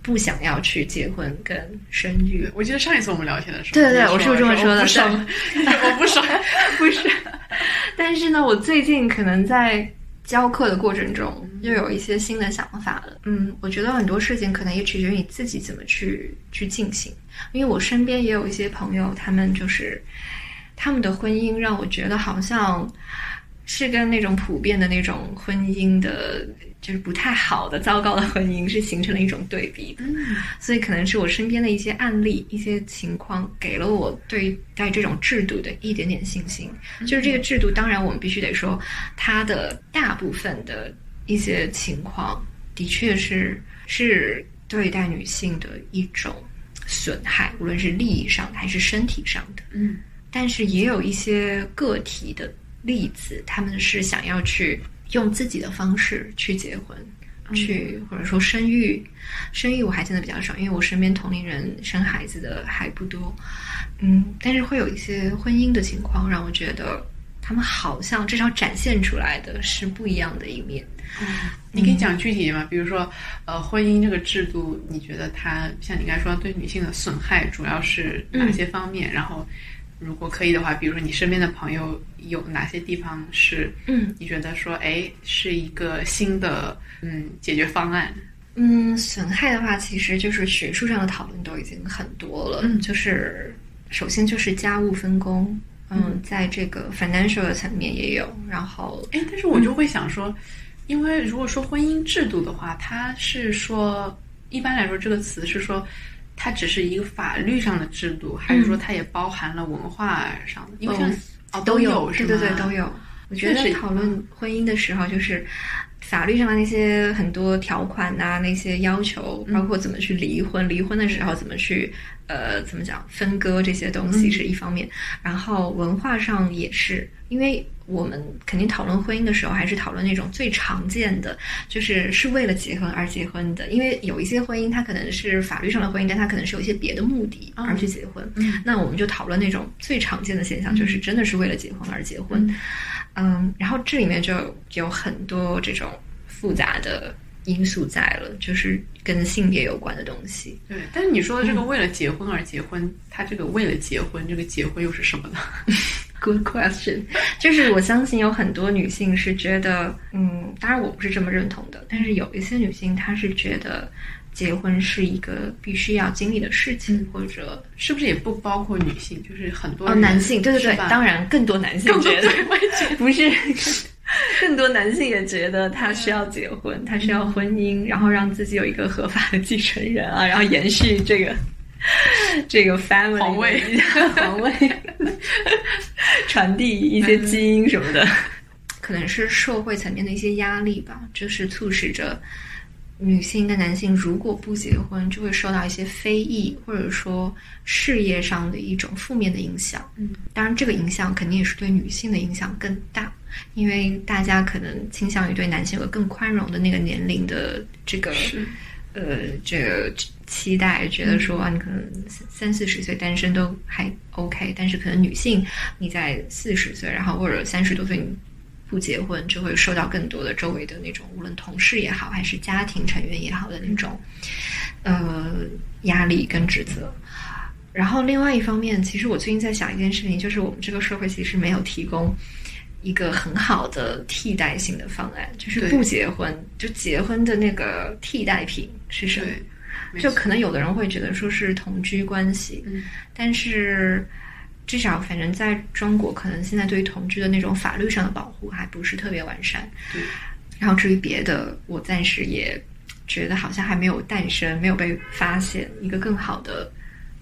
不想要去结婚跟生育。我记得上一次我们聊天的时候，对对对，我是不是这么说的？我不爽，*laughs* *laughs* 不是。*laughs* 但是呢，我最近可能在教课的过程中，又有一些新的想法了。嗯，我觉得很多事情可能也取决于你自己怎么去去进行。因为我身边也有一些朋友，他们就是他们的婚姻让我觉得好像。是跟那种普遍的那种婚姻的，就是不太好的、糟糕的婚姻是形成了一种对比的，所以可能是我身边的一些案例、一些情况，给了我对待这种制度的一点点信心。就是这个制度，当然我们必须得说，它的大部分的一些情况，的确是是对待女性的一种损害，无论是利益上的还是身体上的。嗯，但是也有一些个体的。例子，他们是想要去用自己的方式去结婚，去或者说生育，生育我还见的比较少，因为我身边同龄人生孩子的还不多，嗯，但是会有一些婚姻的情况让我觉得他们好像至少展现出来的是不一样的一面。嗯，你可以讲具体吗？比如说，呃，婚姻这个制度，你觉得它像你刚才说对女性的损害主要是哪些方面？然后。如果可以的话，比如说你身边的朋友有哪些地方是，嗯，你觉得说，哎，是一个新的，嗯，解决方案。嗯，损害的话，其实就是学术上的讨论都已经很多了。嗯，就是首先就是家务分工，嗯，在这个 financial 的层面也有。然后，哎，但是我就会想说，因为如果说婚姻制度的话，它是说，一般来说这个词是说。它只是一个法律上的制度，还是说它也包含了文化上的？因为像哦都有，对对对都有。我觉得讨论婚姻的时候，就是法律上的那些很多条款啊，那些要求，包括怎么去离婚，离婚的时候怎么去呃怎么讲分割这些东西是一方面，然后文化上也是，因为。我们肯定讨论婚姻的时候，还是讨论那种最常见的，就是是为了结婚而结婚的。因为有一些婚姻，它可能是法律上的婚姻，但它可能是有一些别的目的而去结婚。那我们就讨论那种最常见的现象，就是真的是为了结婚而结婚。嗯，然后这里面就有很多这种复杂的因素在了，就是跟性别有关的东西。对，但是你说的这个为了结婚而结婚，他这个为了结婚，这个结婚又是什么呢？*laughs* Good question，*laughs* 就是我相信有很多女性是觉得，嗯，当然我不是这么认同的，但是有一些女性她是觉得结婚是一个必须要经历的事情，或者是不是也不包括女性，就是很多哦，男性，对对对，当然更多男性觉得 *laughs* 不是，*laughs* 更多男性也觉得他需要结婚，他需要婚姻，然后让自己有一个合法的继承人啊，*laughs* 然后延续这个。这个 family 皇位，皇位，传递一些基因什么的，可能是社会层面的一些压力吧，就是促使着女性跟男性如果不结婚，就会受到一些非议，或者说事业上的一种负面的影响。嗯，当然这个影响肯定也是对女性的影响更大，因为大家可能倾向于对男性有更宽容的那个年龄的这个，呃，这个。期待觉得说啊，你可能三四十岁单身都还 OK，但是可能女性你在四十岁，然后或者三十多岁你不结婚，就会受到更多的周围的那种，无论同事也好，还是家庭成员也好的那种呃压力跟指责。然后另外一方面，其实我最近在想一件事情，就是我们这个社会其实没有提供一个很好的替代性的方案，就是不结婚就结婚的那个替代品是什么？就可能有的人会觉得说是同居关系，但是至少反正在中国，可能现在对于同居的那种法律上的保护还不是特别完善。然后至于别的，我暂时也觉得好像还没有诞生，没有被发现一个更好的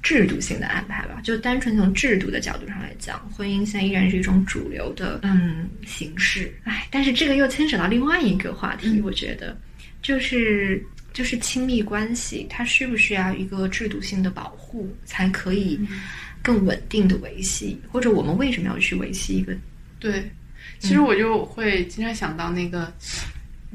制度性的安排吧。就单纯从制度的角度上来讲，婚姻现在依然是一种主流的嗯形式。哎，但是这个又牵扯到另外一个话题，我觉得就是。就是亲密关系，它需不需要一个制度性的保护，才可以更稳定的维系？或者我们为什么要去维系一个？对，其实我就会经常想到那个，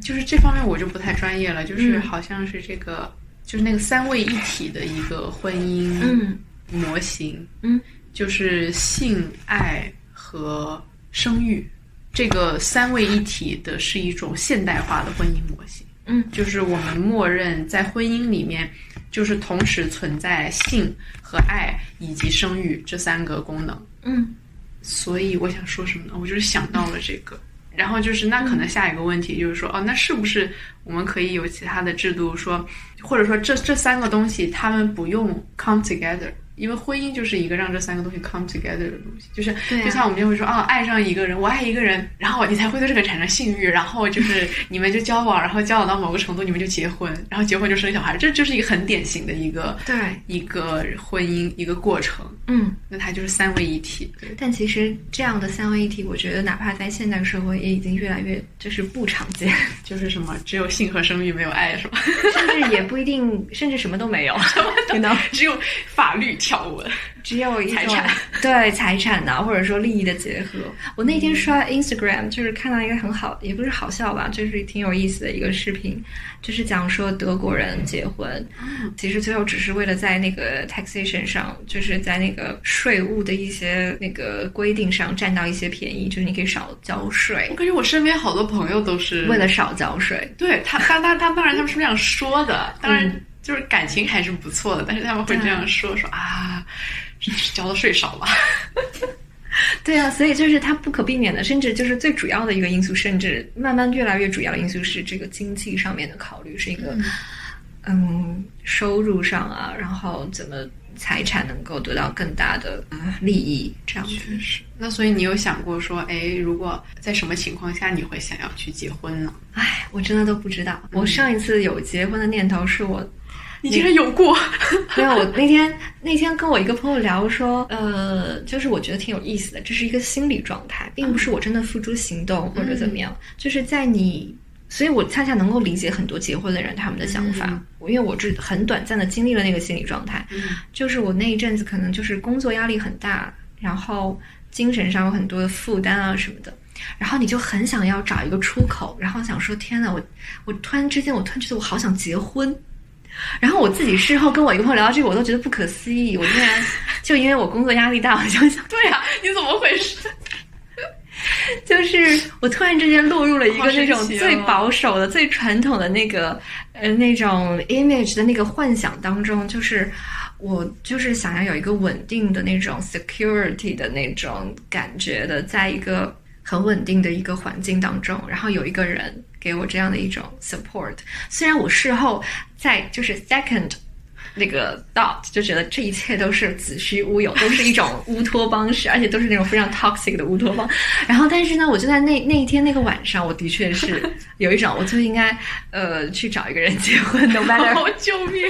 就是这方面我就不太专业了。就是好像是这个，就是那个三位一体的一个婚姻模型，嗯，就是性爱和生育。这个三位一体的是一种现代化的婚姻模型。嗯，就是我们默认在婚姻里面，就是同时存在性和爱以及生育这三个功能。嗯，所以我想说什么呢？我就是想到了这个。然后就是，那可能下一个问题就是说，哦，那是不是我们可以有其他的制度说，或者说这这三个东西他们不用 come together？因为婚姻就是一个让这三个东西 come together 的东西，就是就像我们就会说啊，爱上一个人，我爱一个人，然后你才会对这个产生性欲，然后就是 *laughs* 你们就交往，然后交往到某个程度，你们就结婚，然后结婚就生小孩，这就是一个很典型的一个对。一个婚姻一个过程。嗯，那它就是三位一体。但其实这样的三位一体，我觉得哪怕在现代社会也已经越来越就是不常见，*laughs* 就是什么只有性和生育没有爱，是吧？甚至也不一定，甚至什么都没有，*laughs* 听到只有法律条文。只有一财产，对财产呐，或者说利益的结合。我那天刷 Instagram，就是看到一个很好，也不是好笑吧，就是挺有意思的一个视频，就是讲说德国人结婚，其实最后只是为了在那个 taxation 上，就是在那个税务的一些那个规定上占到一些便宜，就是你可以少交税。我感觉我身边好多朋友都是为了少交税。对他，他他他当然他们是这样说的，当然就是感情还是不错的，但是他们会这样说说啊。交的税少吧？*laughs* 对啊，所以就是它不可避免的，甚至就是最主要的一个因素，甚至慢慢越来越主要的因素是这个经济上面的考虑，是一个嗯收入上啊，然后怎么财产能够得到更大的利益，这样确实。那所以你有想过说，哎，如果在什么情况下你会想要去结婚呢？哎，我真的都不知道。我上一次有结婚的念头是我。你竟然有过？*laughs* 没有，我那天那天跟我一个朋友聊说，呃，就是我觉得挺有意思的，这是一个心理状态，并不是我真的付诸行动或者怎么样，就是在你，所以我恰恰能够理解很多结婚的人他们的想法，因为我只很短暂的经历了那个心理状态，就是我那一阵子可能就是工作压力很大，然后精神上有很多的负担啊什么的，然后你就很想要找一个出口，然后想说天呐，我我突然之间我突然觉得我好想结婚。然后我自己事后跟我一个朋友聊到这个，我都觉得不可思议。我竟然 *laughs* 就因为我工作压力大，我就想，对呀，你怎么回事？*laughs* 就是我突然之间落入了一个那种最保守的、最传统的那个呃那种 image 的那个幻想当中，就是我就是想要有一个稳定的那种 security 的那种感觉的，在一个很稳定的一个环境当中，然后有一个人。给我这样的一种 support，虽然我事后在就是 second 那个 thought 就觉得这一切都是子虚乌有，都是一种 *laughs* 乌托邦式，而且都是那种非常 toxic 的乌托邦。然后，但是呢，我就在那那一天那个晚上，我的确是 *laughs* 有一种，我就应该呃去找一个人结婚，no matter。*laughs* 救命！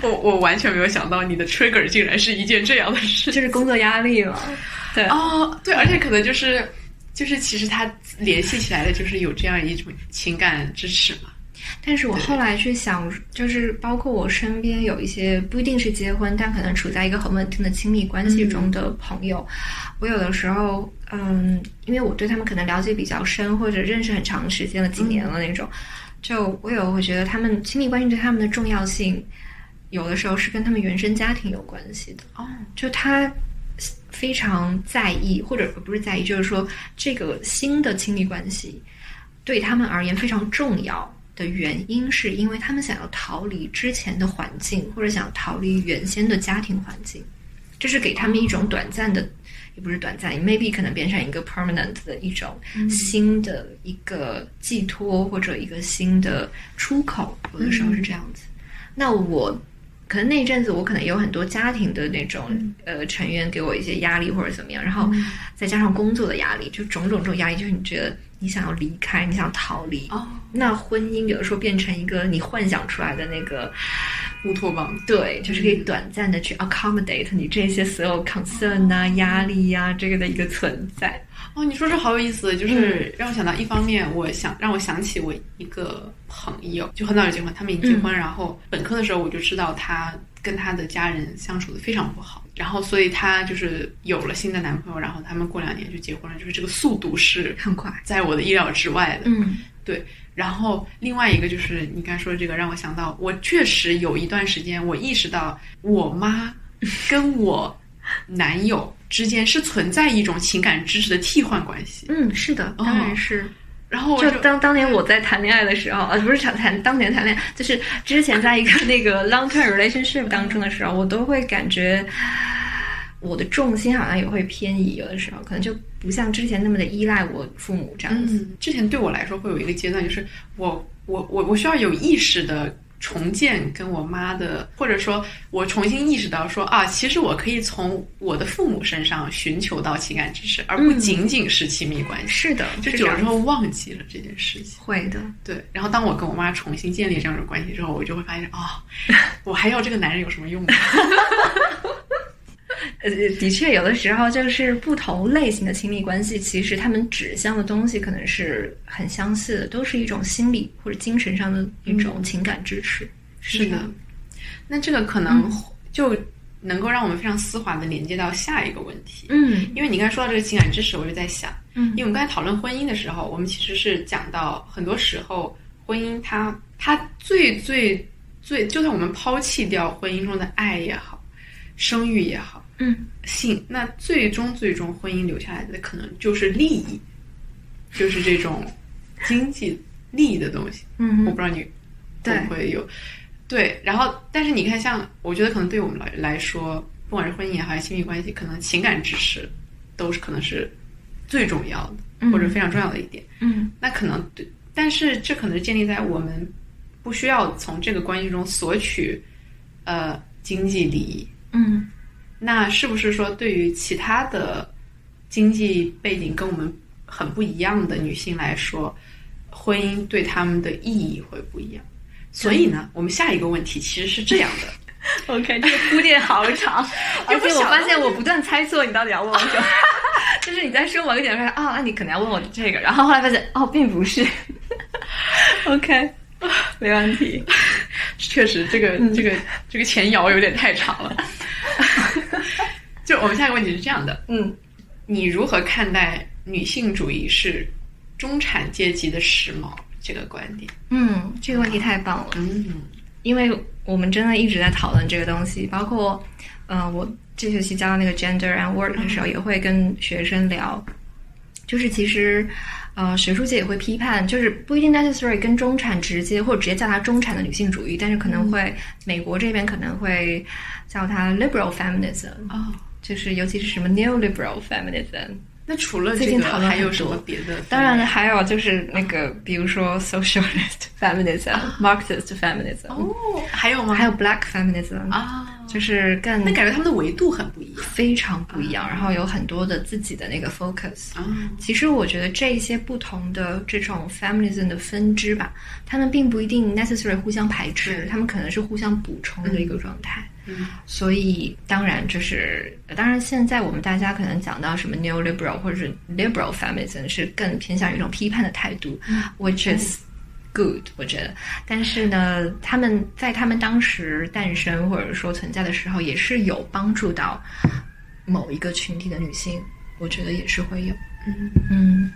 我我完全没有想到你的 trigger 竟然是一件这样的事，就是工作压力嘛。对哦，对，而且可能就是。就是其实它联系起来的，就是有这样一种情感支持嘛。但是我后来去想，就是包括我身边有一些不一定是结婚，但可能处在一个很稳定的亲密关系中的朋友，我有的时候，嗯，因为我对他们可能了解比较深，或者认识很长时间了，几年了那种，就我有会觉得他们亲密关系对他们的重要性，有的时候是跟他们原生家庭有关系的。哦，就他。非常在意，或者不是在意，就是说这个新的亲密关系对他们而言非常重要的原因，是因为他们想要逃离之前的环境，或者想逃离原先的家庭环境，这是给他们一种短暂的，也不是短暂，maybe 可能变成一个 permanent 的一种新的一个寄托或者一个新的出口，有的时候是这样子。那我。可能那一阵子，我可能有很多家庭的那种呃成员给我一些压力或者怎么样，然后再加上工作的压力，就种种这种压力，就是你觉得你想要离开，你想逃离。哦，那婚姻有的时候变成一个你幻想出来的那个乌托邦，对，就是可以短暂的去 accommodate 你这些所有 concern 啊、压力呀这个的一个存在。哦，你说这好有意思，就是让我想到一方面，我想让我想起我一个朋友，就很早就结婚，他们已经结婚，然后本科的时候我就知道他跟他的家人相处的非常不好，然后所以他就是有了新的男朋友，然后他们过两年就结婚了，就是这个速度是很快，在我的意料之外的。嗯，对。然后另外一个就是你刚说的这个，让我想到，我确实有一段时间我意识到，我妈跟我男友之间是存在一种情感支持的替换关系。嗯，是的，当然是。然后就当当年我在谈恋爱的时候，呃，不是谈谈当年谈恋爱，就是之前在一个 *laughs* 那个 long term relationship 当中的时候，我都会感觉我的重心好像也会偏移，有的时候可能就不像之前那么的依赖我父母这样子。之前对我来说会有一个阶段，就是我我我我需要有意识的。重建跟我妈的，或者说，我重新意识到说啊，其实我可以从我的父母身上寻求到情感支持，而不仅仅是亲密关系。是的，就有时候忘记了这件事情。会的，对。然后当我跟我妈重新建立这样的关系之后，我就会发现，哦，*laughs* 我还要这个男人有什么用？呃，的确，有的时候就是不同类型的亲密关系，其实他们指向的东西可能是很相似的，都是一种心理或者精神上的一种情感支持。是的，那这个可能就能够让我们非常丝滑的连接到下一个问题。嗯，因为你刚才说到这个情感支持，我就在想，嗯，因为我们刚才讨论婚姻的时候，我们其实是讲到很多时候婚姻它它最最最，就算我们抛弃掉婚姻中的爱也好，生育也好。嗯，性那最终最终婚姻留下来的可能就是利益，就是这种经济利益的东西。嗯，我不知道你会不会有对，然后但是你看，像我觉得可能对我们来来说，不管是婚姻也好，还是亲密关系，可能情感支持都是可能是最重要的，或者非常重要的一点。嗯，那可能对，但是这可能是建立在我们不需要从这个关系中索取呃经济利益。嗯。那是不是说，对于其他的经济背景跟我们很不一样的女性来说，婚姻对他们的意义会不一样？所以呢，我们下一个问题其实是这样的。*laughs* OK，这个铺垫好长，*laughs* 而且我发现我不断猜测你到底要问我什么，*laughs* 就是你在说某个点说啊，那你可能要问我这个，然后后来发现哦，并不是。OK，没问题。确实，这个这个这个前摇有点太长了。就我们下一个问题是这样的，嗯，你如何看待女性主义是中产阶级的时髦？这个观点？嗯，这个问题太棒了，嗯，因为我们真的一直在讨论这个东西，包括，嗯，我这学期教那个 gender and work 的时候，也会跟学生聊，就是其实，呃，学术界也会批判，就是不一定 necessary 跟中产直接或者直接叫它中产的女性主义，但是可能会美国这边可能会叫它 liberal feminism 哦。就是尤其是什么 neoliberal feminism，那除了这个还有什么别的？当然了，还有就是那个，比如说 socialist feminism，Marxist *laughs* feminism。哦，还有吗？还有 black feminism 啊，就是更那感觉他们的维度很不一样，非常不一样。然后有很多的自己的那个 focus。啊，其实我觉得这些不同的这种 feminism 的分支吧，他们并不一定 necessary 互相排斥，他们可能是互相补充的一个状态。嗯，所以当然就是，当然现在我们大家可能讲到什么 neoliberal 或者是 liberal feminism 是更偏向于一种批判的态度，which is good，我觉得。但是呢，他们在他们当时诞生或者说存在的时候，也是有帮助到某一个群体的女性，我觉得也是会有。嗯嗯。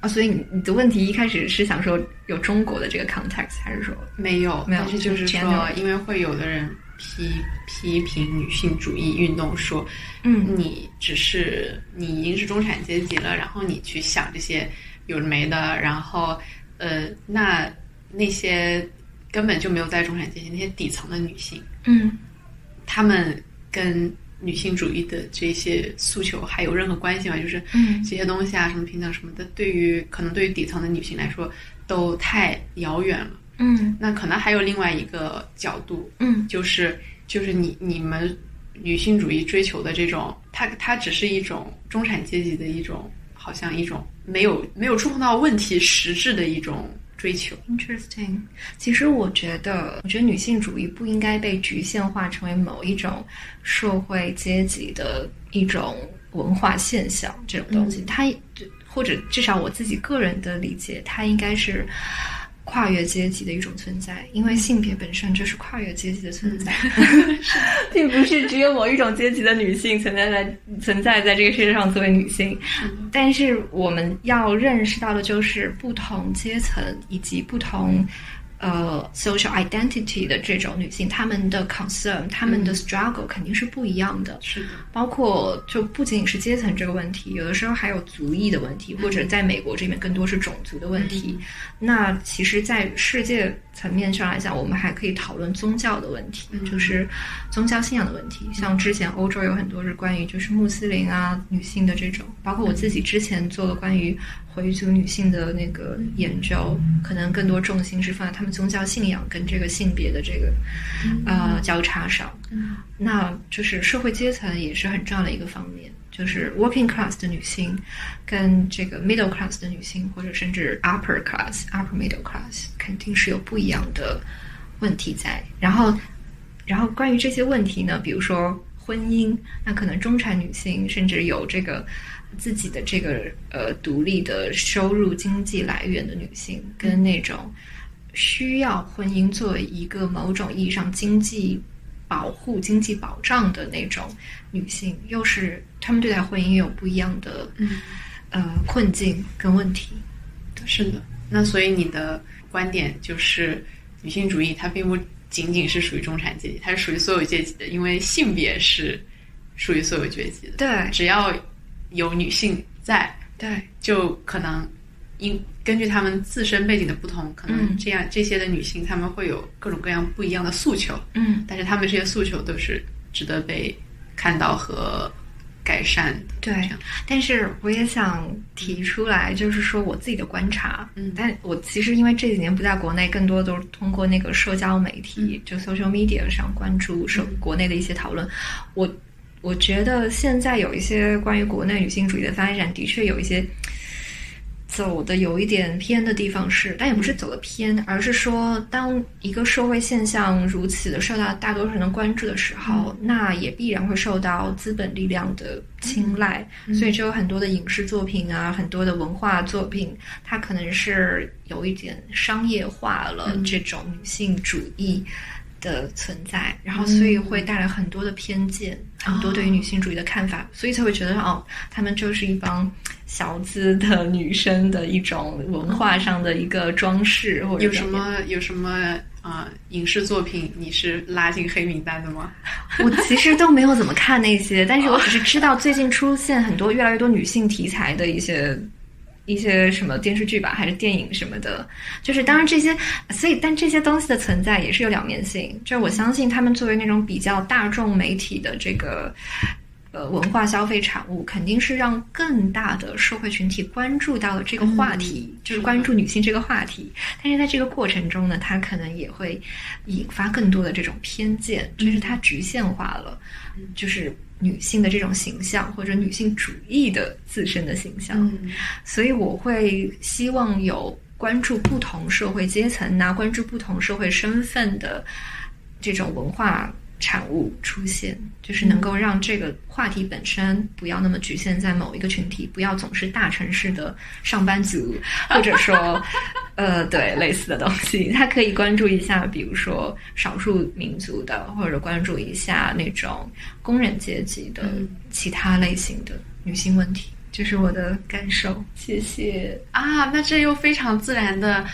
啊，所以你你的问题一开始是想说有中国的这个 context，还是说没有？没有，但是就是说，因为会有的人。批批评女性主义运动，说，嗯，你只是你已经是中产阶级了，然后你去想这些有的没的，然后，呃，那那些根本就没有在中产阶级那些底层的女性，嗯，她们跟女性主义的这些诉求还有任何关系吗？就是，嗯，这些东西啊，什么平等什么的，对于可能对于底层的女性来说都太遥远了。嗯，那可能还有另外一个角度，嗯，就是就是你你们女性主义追求的这种，它它只是一种中产阶级的一种，好像一种没有没有触碰到问题实质的一种追求。Interesting，其实我觉得，我觉得女性主义不应该被局限化成为某一种社会阶级的一种文化现象这种东西，它或者至少我自己个人的理解，它应该是。跨越阶级的一种存在，因为性别本身就是跨越阶级的存在，*laughs* *laughs* 并不是只有某一种阶级的女性存在在存在在这个世界上作为女性。但是我们要认识到的就是不同阶层以及不同呃，social identity 的这种女性，她们的 concern，她们的 struggle 肯定是不一样的。是的，包括就不仅仅是阶层这个问题，有的时候还有族裔的问题，或者在美国这边更多是种族的问题。那其实，在世界层面上来讲，我们还可以讨论宗教的问题，就是宗教信仰的问题。像之前欧洲有很多是关于就是穆斯林啊女性的这种，包括我自己之前做了关于。回族女性的那个研究，可能更多重心是放在她们宗教信仰跟这个性别的这个呃交叉上。那就是社会阶层也是很重要的一个方面，就是 working class 的女性跟这个 middle class 的女性，或者甚至 upper class、upper middle class，肯定是有不一样的问题在。然后，然后关于这些问题呢，比如说婚姻，那可能中产女性甚至有这个。自己的这个呃独立的收入经济来源的女性，跟那种需要婚姻作为一个某种意义上经济保护、经济保障的那种女性，又是她们对待婚姻有不一样的嗯呃困境跟问题。是的，那所以你的观点就是女性主义，它并不仅仅是属于中产阶级，它是属于所有阶级的，因为性别是属于所有阶级的。对，只要。有女性在，对，就可能因根据他们自身背景的不同，可能这样这些的女性，她们会有各种各样不一样的诉求，嗯，但是她们这些诉求都是值得被看到和改善的。对，但是我也想提出来，就是说我自己的观察，嗯，但我其实因为这几年不在国内，更多都是通过那个社交媒体，就 social media 上关注社国内的一些讨论，我。我觉得现在有一些关于国内女性主义的发展，的确有一些走的有一点偏的地方是，但也不是走的偏，而是说，当一个社会现象如此的受到大多数人的关注的时候，那也必然会受到资本力量的青睐，所以就有很多的影视作品啊，很多的文化作品，它可能是有一点商业化了这种女性主义。的存在，然后所以会带来很多的偏见，很多对于女性主义的看法，所以才会觉得哦，他们就是一帮小资的女生的一种文化上的一个装饰，或者有什么有什么啊影视作品你是拉进黑名单的吗？*laughs* 我其实都没有怎么看那些，但是我只是知道最近出现很多越来越多女性题材的一些。一些什么电视剧吧，还是电影什么的，就是当然这些，所以但这些东西的存在也是有两面性。就是我相信他们作为那种比较大众媒体的这个呃文化消费产物，肯定是让更大的社会群体关注到了这个话题，就是关注女性这个话题。但是在这个过程中呢，它可能也会引发更多的这种偏见，就是它局限化了，就是。女性的这种形象，或者女性主义的自身的形象，所以我会希望有关注不同社会阶层、呐，关注不同社会身份的这种文化。产物出现，就是能够让这个话题本身不要那么局限在某一个群体，不要总是大城市的上班族，或者说，*laughs* 呃，对类似的东西，他可以关注一下，比如说少数民族的，或者关注一下那种工人阶级的其他类型的女性问题，这是我的感受。谢谢啊，那这又非常自然的。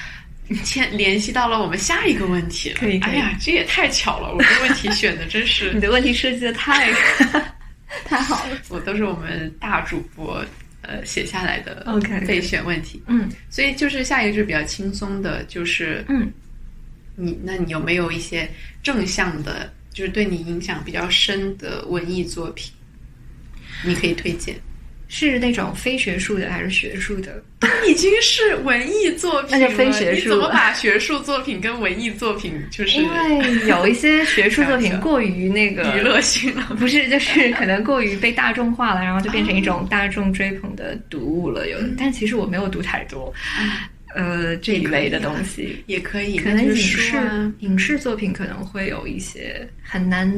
牵联系到了我们下一个问题了。可以，哎呀，这也太巧了！我的问题选的真是 *laughs* 你的问题设计的太太好了。*laughs* 我都是我们大主播呃写下来的 OK 备选问题。嗯，所以就是下一个就是比较轻松的，就是嗯，你那你有没有一些正向的，就是对你影响比较深的文艺作品，你可以推荐？是那种非学术的还是学术的？*laughs* 已经是文艺作品了。那就非学术。你怎么把学术作品跟文艺作品就是？因为有一些学术作品过于那个娱乐性了，*laughs* 不是，就是可能过于被大众化了，然后就变成一种大众追捧的读物了。有，但其实我没有读太多，呃，这一类的东西也可以。可能影视影视作品可能会有一些很难。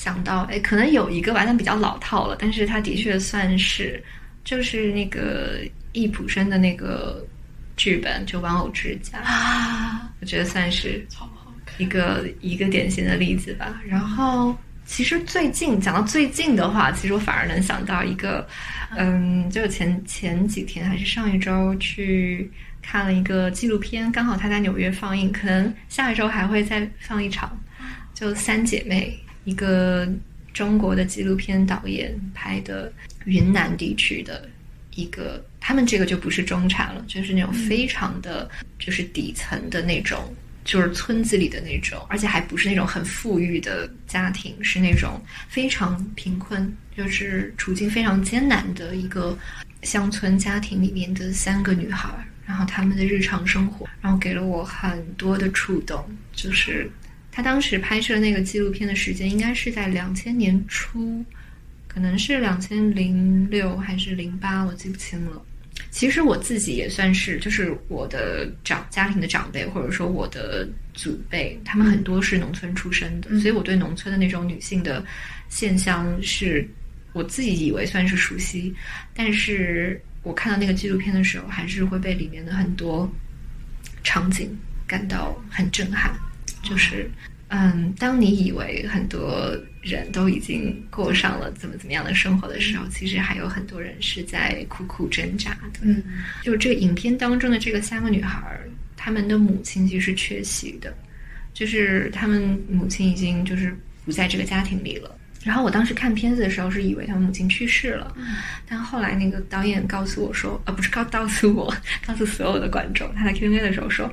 想到哎，可能有一个吧，但比较老套了。但是它的确算是，就是那个易卜生的那个剧本，就《玩偶之家》啊，我觉得算是一个一个典型的例子吧。然后其实最近讲到最近的话，其实我反而能想到一个，嗯，就前前几天还是上一周去看了一个纪录片，刚好他在纽约放映，可能下一周还会再放一场。就三姐妹，一个中国的纪录片导演拍的云南地区的一个，他们这个就不是中产了，就是那种非常的，就是底层的那种。就是村子里的那种，而且还不是那种很富裕的家庭，是那种非常贫困，就是处境非常艰难的一个乡村家庭里面的三个女孩，然后他们的日常生活，然后给了我很多的触动。就是他当时拍摄那个纪录片的时间，应该是在两千年初，可能是两千零六还是零八，我记不清了。其实我自己也算是，就是我的长家庭的长辈，或者说我的祖辈，他们很多是农村出身的，所以我对农村的那种女性的现象，是我自己以为算是熟悉。但是我看到那个纪录片的时候，还是会被里面的很多场景感到很震撼，就是。嗯，当你以为很多人都已经过上了怎么怎么样的生活的时候，其实还有很多人是在苦苦挣扎的。嗯，就这个影片当中的这个三个女孩，她们的母亲其实是缺席的，就是她们母亲已经就是不在这个家庭里了。然后我当时看片子的时候是以为他们母亲去世了，但后来那个导演告诉我说，呃，不是告告诉我，告诉所有的观众，他在 Q&A 的时候说，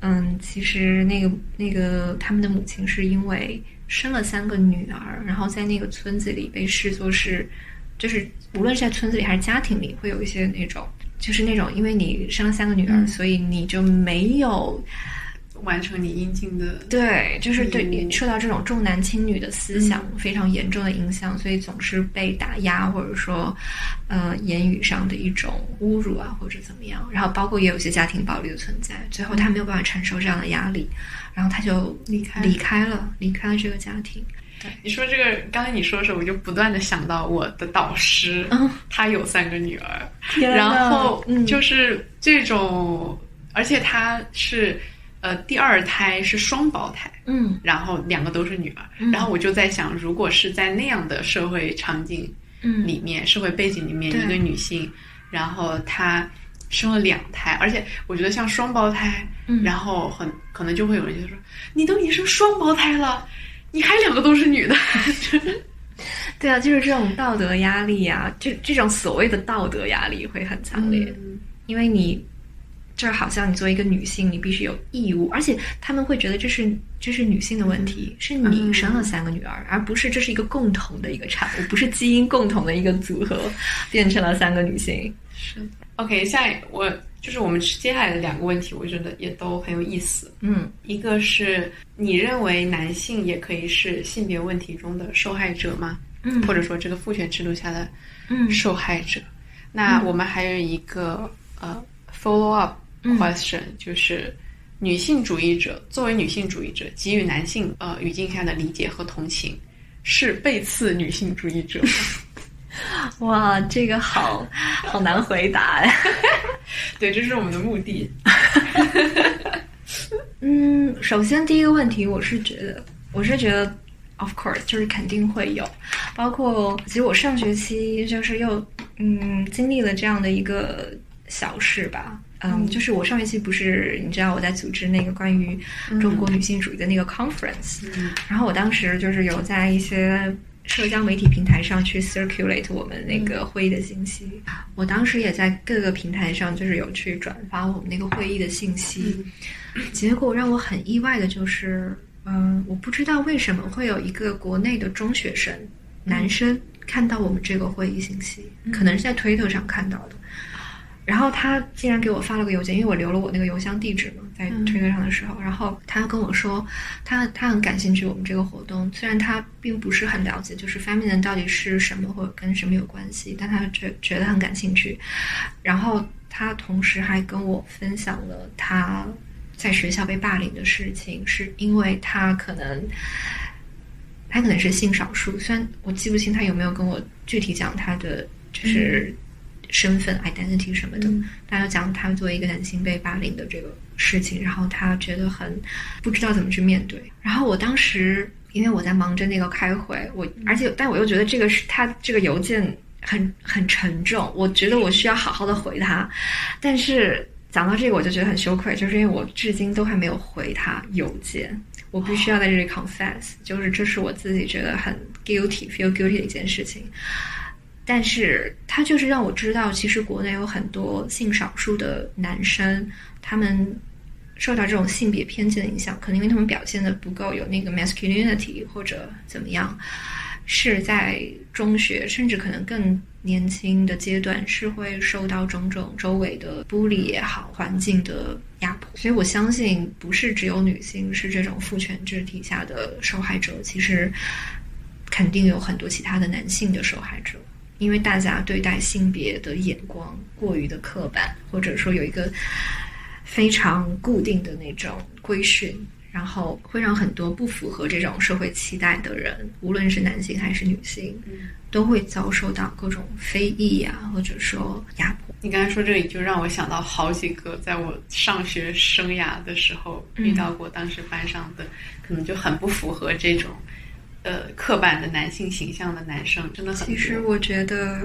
嗯，其实那个那个他们的母亲是因为生了三个女儿，然后在那个村子里被视作是，就是无论是在村子里还是家庭里，会有一些那种，就是那种因为你生了三个女儿，所以你就没有。完成你应尽的，对，就是对你受到这种重男轻女的思想非常严重的影响，所以总是被打压，或者说，呃，言语上的一种侮辱啊，或者怎么样。然后包括也有些家庭暴力的存在，最后他没有办法承受这样的压力，然后他就离开离开了，离开了这个家庭。对，你说这个，刚才你说的时候，我就不断的想到我的导师，嗯。他有三个女儿，然后就是这种，而且他是。呃，第二胎是双胞胎，嗯，然后两个都是女儿，然后我就在想，如果是在那样的社会场景里面，社会背景里面，一个女性，然后她生了两胎，而且我觉得像双胞胎，然后很可能就会有人就说，你都已经生双胞胎了，你还两个都是女的，*laughs* 对啊，就是这种道德压力啊，这这种所谓的道德压力会很强烈，因为你。这好像你作为一个女性，你必须有义务，而且他们会觉得这是这是女性的问题，是你生了三个女儿，而不是这是一个共同的一个产物，不是基因共同的一个组合变成了三个女性。是 OK，下一我就是我们接下来的两个问题，我觉得也都很有意思。嗯，一个是你认为男性也可以是性别问题中的受害者吗？嗯，或者说这个父权制度下的嗯受害者？那我们还有一个呃 follow up。Question 就是女性主义者作为女性主义者给予男性呃语境下的理解和同情是背刺女性主义者。*laughs* 哇，这个好好难回答呀。*laughs* 对，这是我们的目的。*laughs* 嗯，首先第一个问题，我是觉得，我是觉得，of course，就是肯定会有，包括其实我上学期就是又嗯经历了这样的一个小事吧。嗯，就是我上学期不是你知道我在组织那个关于中国女性主义的那个 conference，然后我当时就是有在一些社交媒体平台上去 circulate 我们那个会议的信息，我当时也在各个平台上就是有去转发我们那个会议的信息，*sniffs* 结果让我很意外的就是，嗯，我不知道为什么会有一个国内的中学生男生看到我们这个会议信息，可能是在推特上看到的。然后他竟然给我发了个邮件，因为我留了我那个邮箱地址嘛，在推特上的时候，然后他跟我说，他他很感兴趣我们这个活动，虽然他并不是很了解，就是 feminine 到底是什么或者跟什么有关系，但他觉觉得很感兴趣。然后他同时还跟我分享了他在学校被霸凌的事情，是因为他可能他可能是性少数，虽然我记不清他有没有跟我具体讲他的就是。身份 identity 什么的，大家讲他作为一个男性被霸凌的这个事情，然后他觉得很不知道怎么去面对。然后我当时因为我在忙着那个开会，我而且但我又觉得这个是他这个邮件很很沉重，我觉得我需要好好的回他。但是讲到这个我就觉得很羞愧，就是因为我至今都还没有回他邮件，我必须要在这里 confess，就是这是我自己觉得很 guilty feel guilty 的一件事情。但是他就是让我知道，其实国内有很多性少数的男生，他们受到这种性别偏见的影响，可能因为他们表现的不够有那个 masculinity 或者怎么样，是在中学甚至可能更年轻的阶段是会受到种种周围的孤立也好，环境的压迫。所以我相信，不是只有女性是这种父权制体下的受害者，其实肯定有很多其他的男性的受害者。因为大家对待性别的眼光过于的刻板，或者说有一个非常固定的那种规训，然后会让很多不符合这种社会期待的人，无论是男性还是女性，都会遭受到各种非议啊，或者说压迫。你刚才说这里，就让我想到好几个在我上学生涯的时候遇到过，当时班上的可能就很不符合这种。呃，刻板的男性形象的男生真的很多。其实我觉得，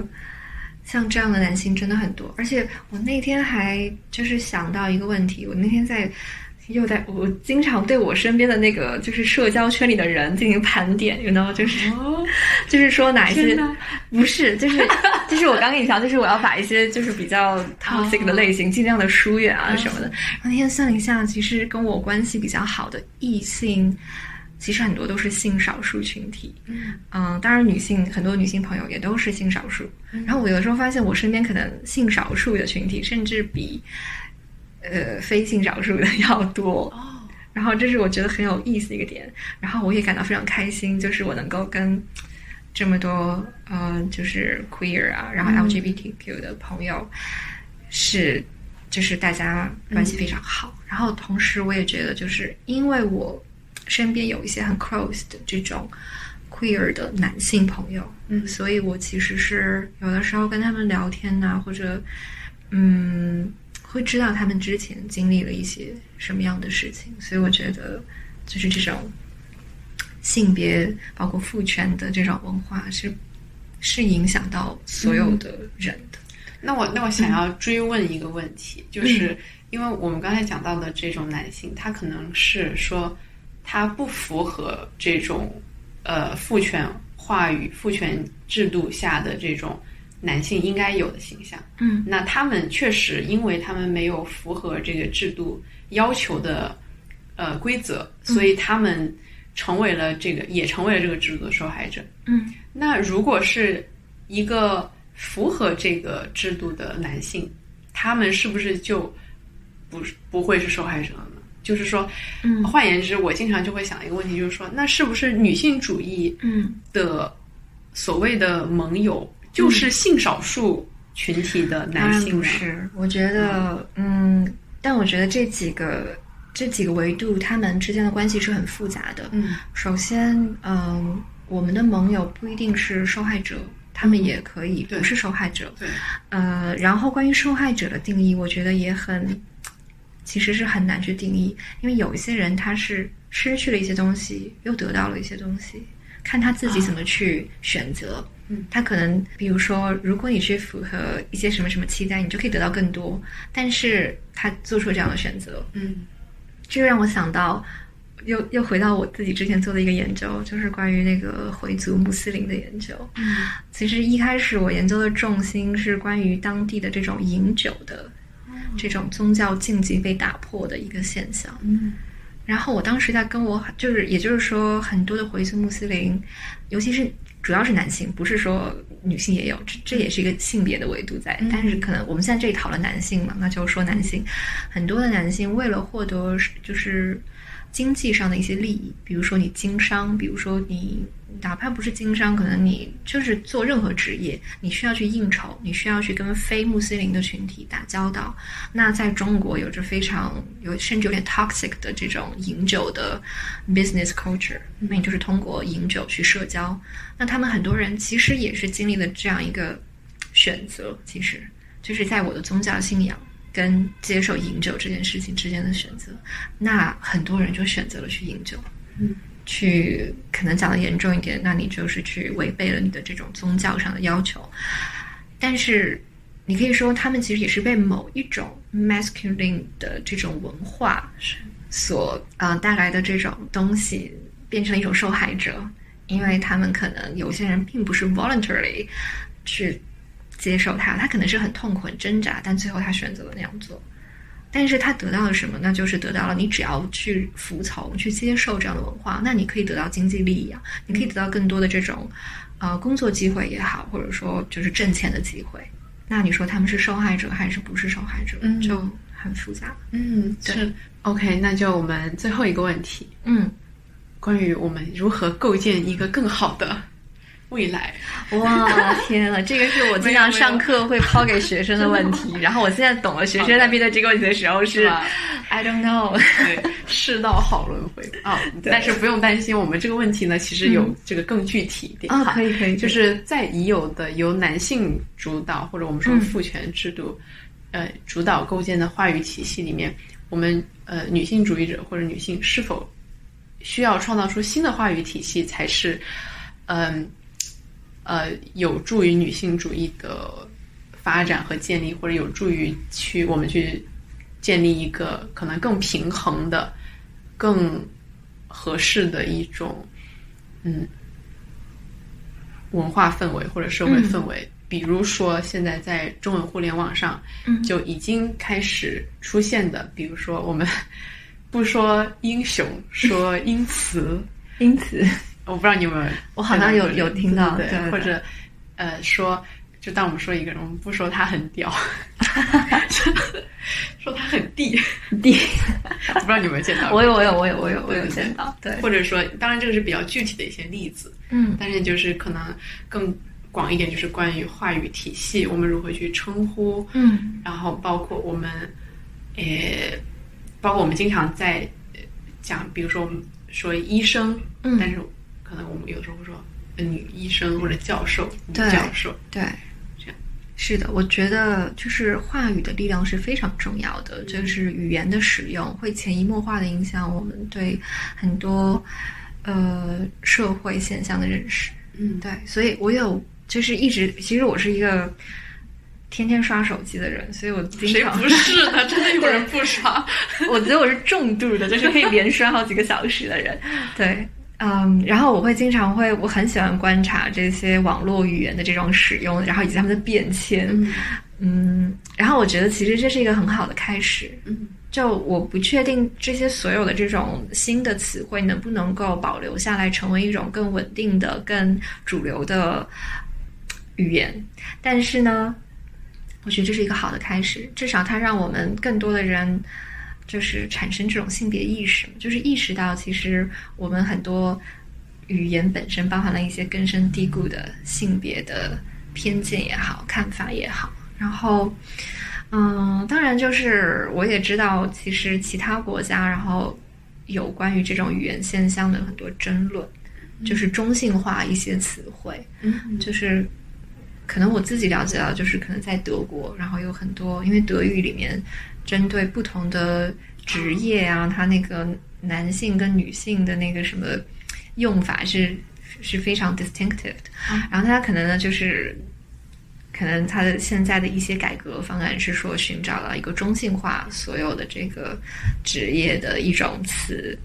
像这样的男性真的很多。而且我那天还就是想到一个问题，我那天在又在我经常对我身边的那个就是社交圈里的人进行盘点，你知道吗？就是就是说哪一些不是，就是就是我刚跟你讲，就是我要把一些就是比较 toxic 的类型尽量的疏远啊什么的。然后那天算了一下，其实跟我关系比较好的异性。其实很多都是性少数群体，嗯，当然女性很多女性朋友也都是性少数。然后我有的时候发现，我身边可能性少数的群体甚至比呃非性少数的要多。哦，然后这是我觉得很有意思的一个点。然后我也感到非常开心，就是我能够跟这么多呃就是 queer 啊，然后 LGBTQ 的朋友是就是大家关系非常好。然后同时我也觉得，就是因为我。身边有一些很 close 的这种 queer 的男性朋友，嗯，所以我其实是有的时候跟他们聊天呐，或者嗯，会知道他们之前经历了一些什么样的事情，所以我觉得就是这种性别包括父权的这种文化是是影响到所有的人的。那我那我想要追问一个问题，就是因为我们刚才讲到的这种男性，他可能是说。他不符合这种，呃，父权话语、父权制度下的这种男性应该有的形象。嗯，那他们确实，因为他们没有符合这个制度要求的，呃，规则，所以他们成为了这个，也成为了这个制度的受害者。嗯，那如果是一个符合这个制度的男性，他们是不是就不不会是受害者？就是说，嗯，换言之，我经常就会想一个问题，就是说，那是不是女性主义，嗯，的所谓的盟友，就是性少数群体的男性？不是，我觉得，嗯，但我觉得这几个这几个维度，他们之间的关系是很复杂的。嗯，首先，嗯，我们的盟友不一定是受害者，他们也可以不是受害者。对，呃，然后关于受害者的定义，我觉得也很。其实是很难去定义，因为有一些人他是失去了一些东西，又得到了一些东西，看他自己怎么去选择。嗯，他可能比如说，如果你去符合一些什么什么期待，你就可以得到更多。但是他做出这样的选择。嗯，这个让我想到，又又回到我自己之前做的一个研究，就是关于那个回族穆斯林的研究。嗯，其实一开始我研究的重心是关于当地的这种饮酒的。这种宗教禁忌被打破的一个现象。嗯，然后我当时在跟我，就是，也就是说，很多的回族穆斯林，尤其是主要是男性，不是说女性也有，这这也是一个性别的维度在。但是可能我们现在这里讨论男性嘛，那就说男性，很多的男性为了获得就是经济上的一些利益，比如说你经商，比如说你。哪怕不是经商，可能你就是做任何职业，你需要去应酬，你需要去跟非穆斯林的群体打交道。那在中国有着非常有甚至有点 toxic 的这种饮酒的 business culture，那你就是通过饮酒去社交。那他们很多人其实也是经历了这样一个选择，其实就是在我的宗教信仰跟接受饮酒这件事情之间的选择，那很多人就选择了去饮酒，嗯，去可能讲的严重一点，那你就是去违背了你的这种宗教上的要求，但是你可以说他们其实也是被某一种 masculine 的这种文化所啊、呃带来的这种东西变成了一种受害者，因为他们可能有些人并不是 voluntarily 去接受它，他可能是很痛苦、很挣扎，但最后他选择了那样做。但是他得到了什么？那就是得到了你只要去服从、去接受这样的文化，那你可以得到经济利益啊，你可以得到更多的这种呃工作机会也好，或者说就是挣钱的机会。那你说他们是受害者还是不是受害者？嗯就很复杂。嗯，对是 OK。那就我们最后一个问题，嗯，关于我们如何构建一个更好的未来。哇，天呐，*laughs* 这个是我经常上课会抛给学生的问题。*laughs* 然后我现在懂了，学生在面对这个问题的时候是 I don't know。对，世道好轮回。*laughs* 啊、但是不用担心，我们这个问题呢，其实有这个更具体一点。啊，哈可以可以，就是在已有的由男性主导或者我们说父权制度，呃，主导构建的话语体系里面，我们呃女性主义者或者女性是否需要创造出新的话语体系，才是嗯呃有助于女性主义的发展和建立，或者有助于去我们去建立一个可能更平衡的、更合适的一种嗯文化氛围或者社会氛围。比如说，现在在中文互联网上，嗯。就已经开始出现的，比如说我们 *laughs* 不说英雄，说英雌，因 *laughs* 此我不知道你有没有，我好像有有听到对对对。或者呃说，就当我们说一个人，我们不说他很屌，*laughs* 说他很地，地，我不知道你有没有见到过，我有我有我有我有我有见到，对，或者说，当然这个是比较具体的一些例子，嗯但是就是可能更广一点，就是关于话语体系，我们如何去称呼，嗯然后包括我们，呃，包括我们经常在呃讲，比如说我们说医生，嗯但是可能我们有时候会说呃女医生或者教授、教授，对这样。是的，我觉得就是话语的力量是非常重要的，就是语言的使用会潜移默化的影响我们对很多呃社会现象的认识。嗯，对，所以我有就是一直，其实我是一个天天刷手机的人，所以我经常谁不是呢？真的有人不刷？*laughs* 我觉得我是重度的，就是可以连刷好几个小时的人。对，嗯，然后我会经常会，我很喜欢观察这些网络语言的这种使用，然后以及他们的变迁。嗯嗯，然后我觉得其实这是一个很好的开始。嗯就我不确定这些所有的这种新的词汇能不能够保留下来，成为一种更稳定的、更主流的语言。但是呢，我觉得这是一个好的开始，至少它让我们更多的人就是产生这种性别意识，就是意识到其实我们很多语言本身包含了一些根深蒂固的性别的偏见也好、看法也好，然后。嗯，当然，就是我也知道，其实其他国家，然后有关于这种语言现象的很多争论，就是中性化一些词汇，嗯就是可能我自己了解到，就是可能在德国，然后有很多，因为德语里面针对不同的职业啊，它那个男性跟女性的那个什么用法是是非常 distinctive 的，然后它可能呢就是。可能它的现在的一些改革方案是说寻找到一个中性化所有的这个职业的一种词，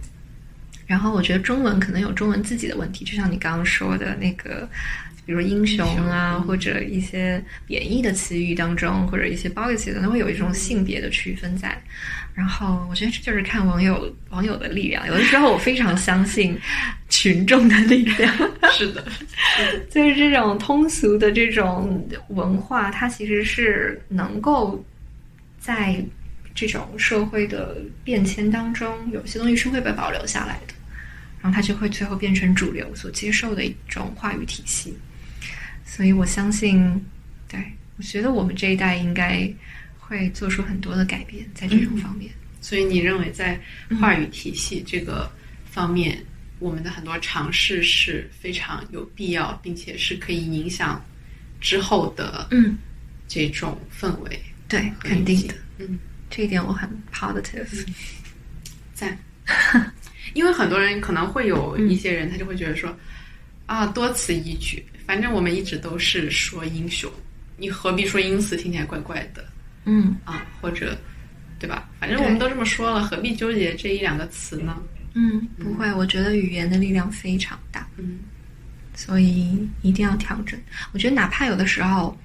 然后我觉得中文可能有中文自己的问题，就像你刚刚说的那个，比如英雄啊，嗯或者一些贬义的词语当中，或者一些褒义词，可能会有一种性别的区分在。然后我觉得这就是看网友网友的力量，有的时候我非常相信群众的力量。*laughs* 是的，*laughs* 就是这种通俗的这种文化，它其实是能够在这种社会的变迁当中，有些东西是会被保留下来的，然后它就会最后变成主流所接受的一种话语体系。所以我相信，对我觉得我们这一代应该会做出很多的改变在这种方面。所以你认为在话语体系这个方面，我们的很多尝试是非常有必要，并且是可以影响之后的嗯。这种氛围。对，肯定的，嗯，这一点我很 positive，赞。*laughs* 因为很多人可能会有一些人，他就会觉得说，啊，多此一举，反正我们一直都是说英雄，你何必说英雌，听起来怪怪的，嗯啊，或者，对吧？反正我们都这么说了，何必纠结这一两个词呢？嗯，不会，我觉得语言的力量非常大，嗯，所以一定要调整。我觉得哪怕有的时候，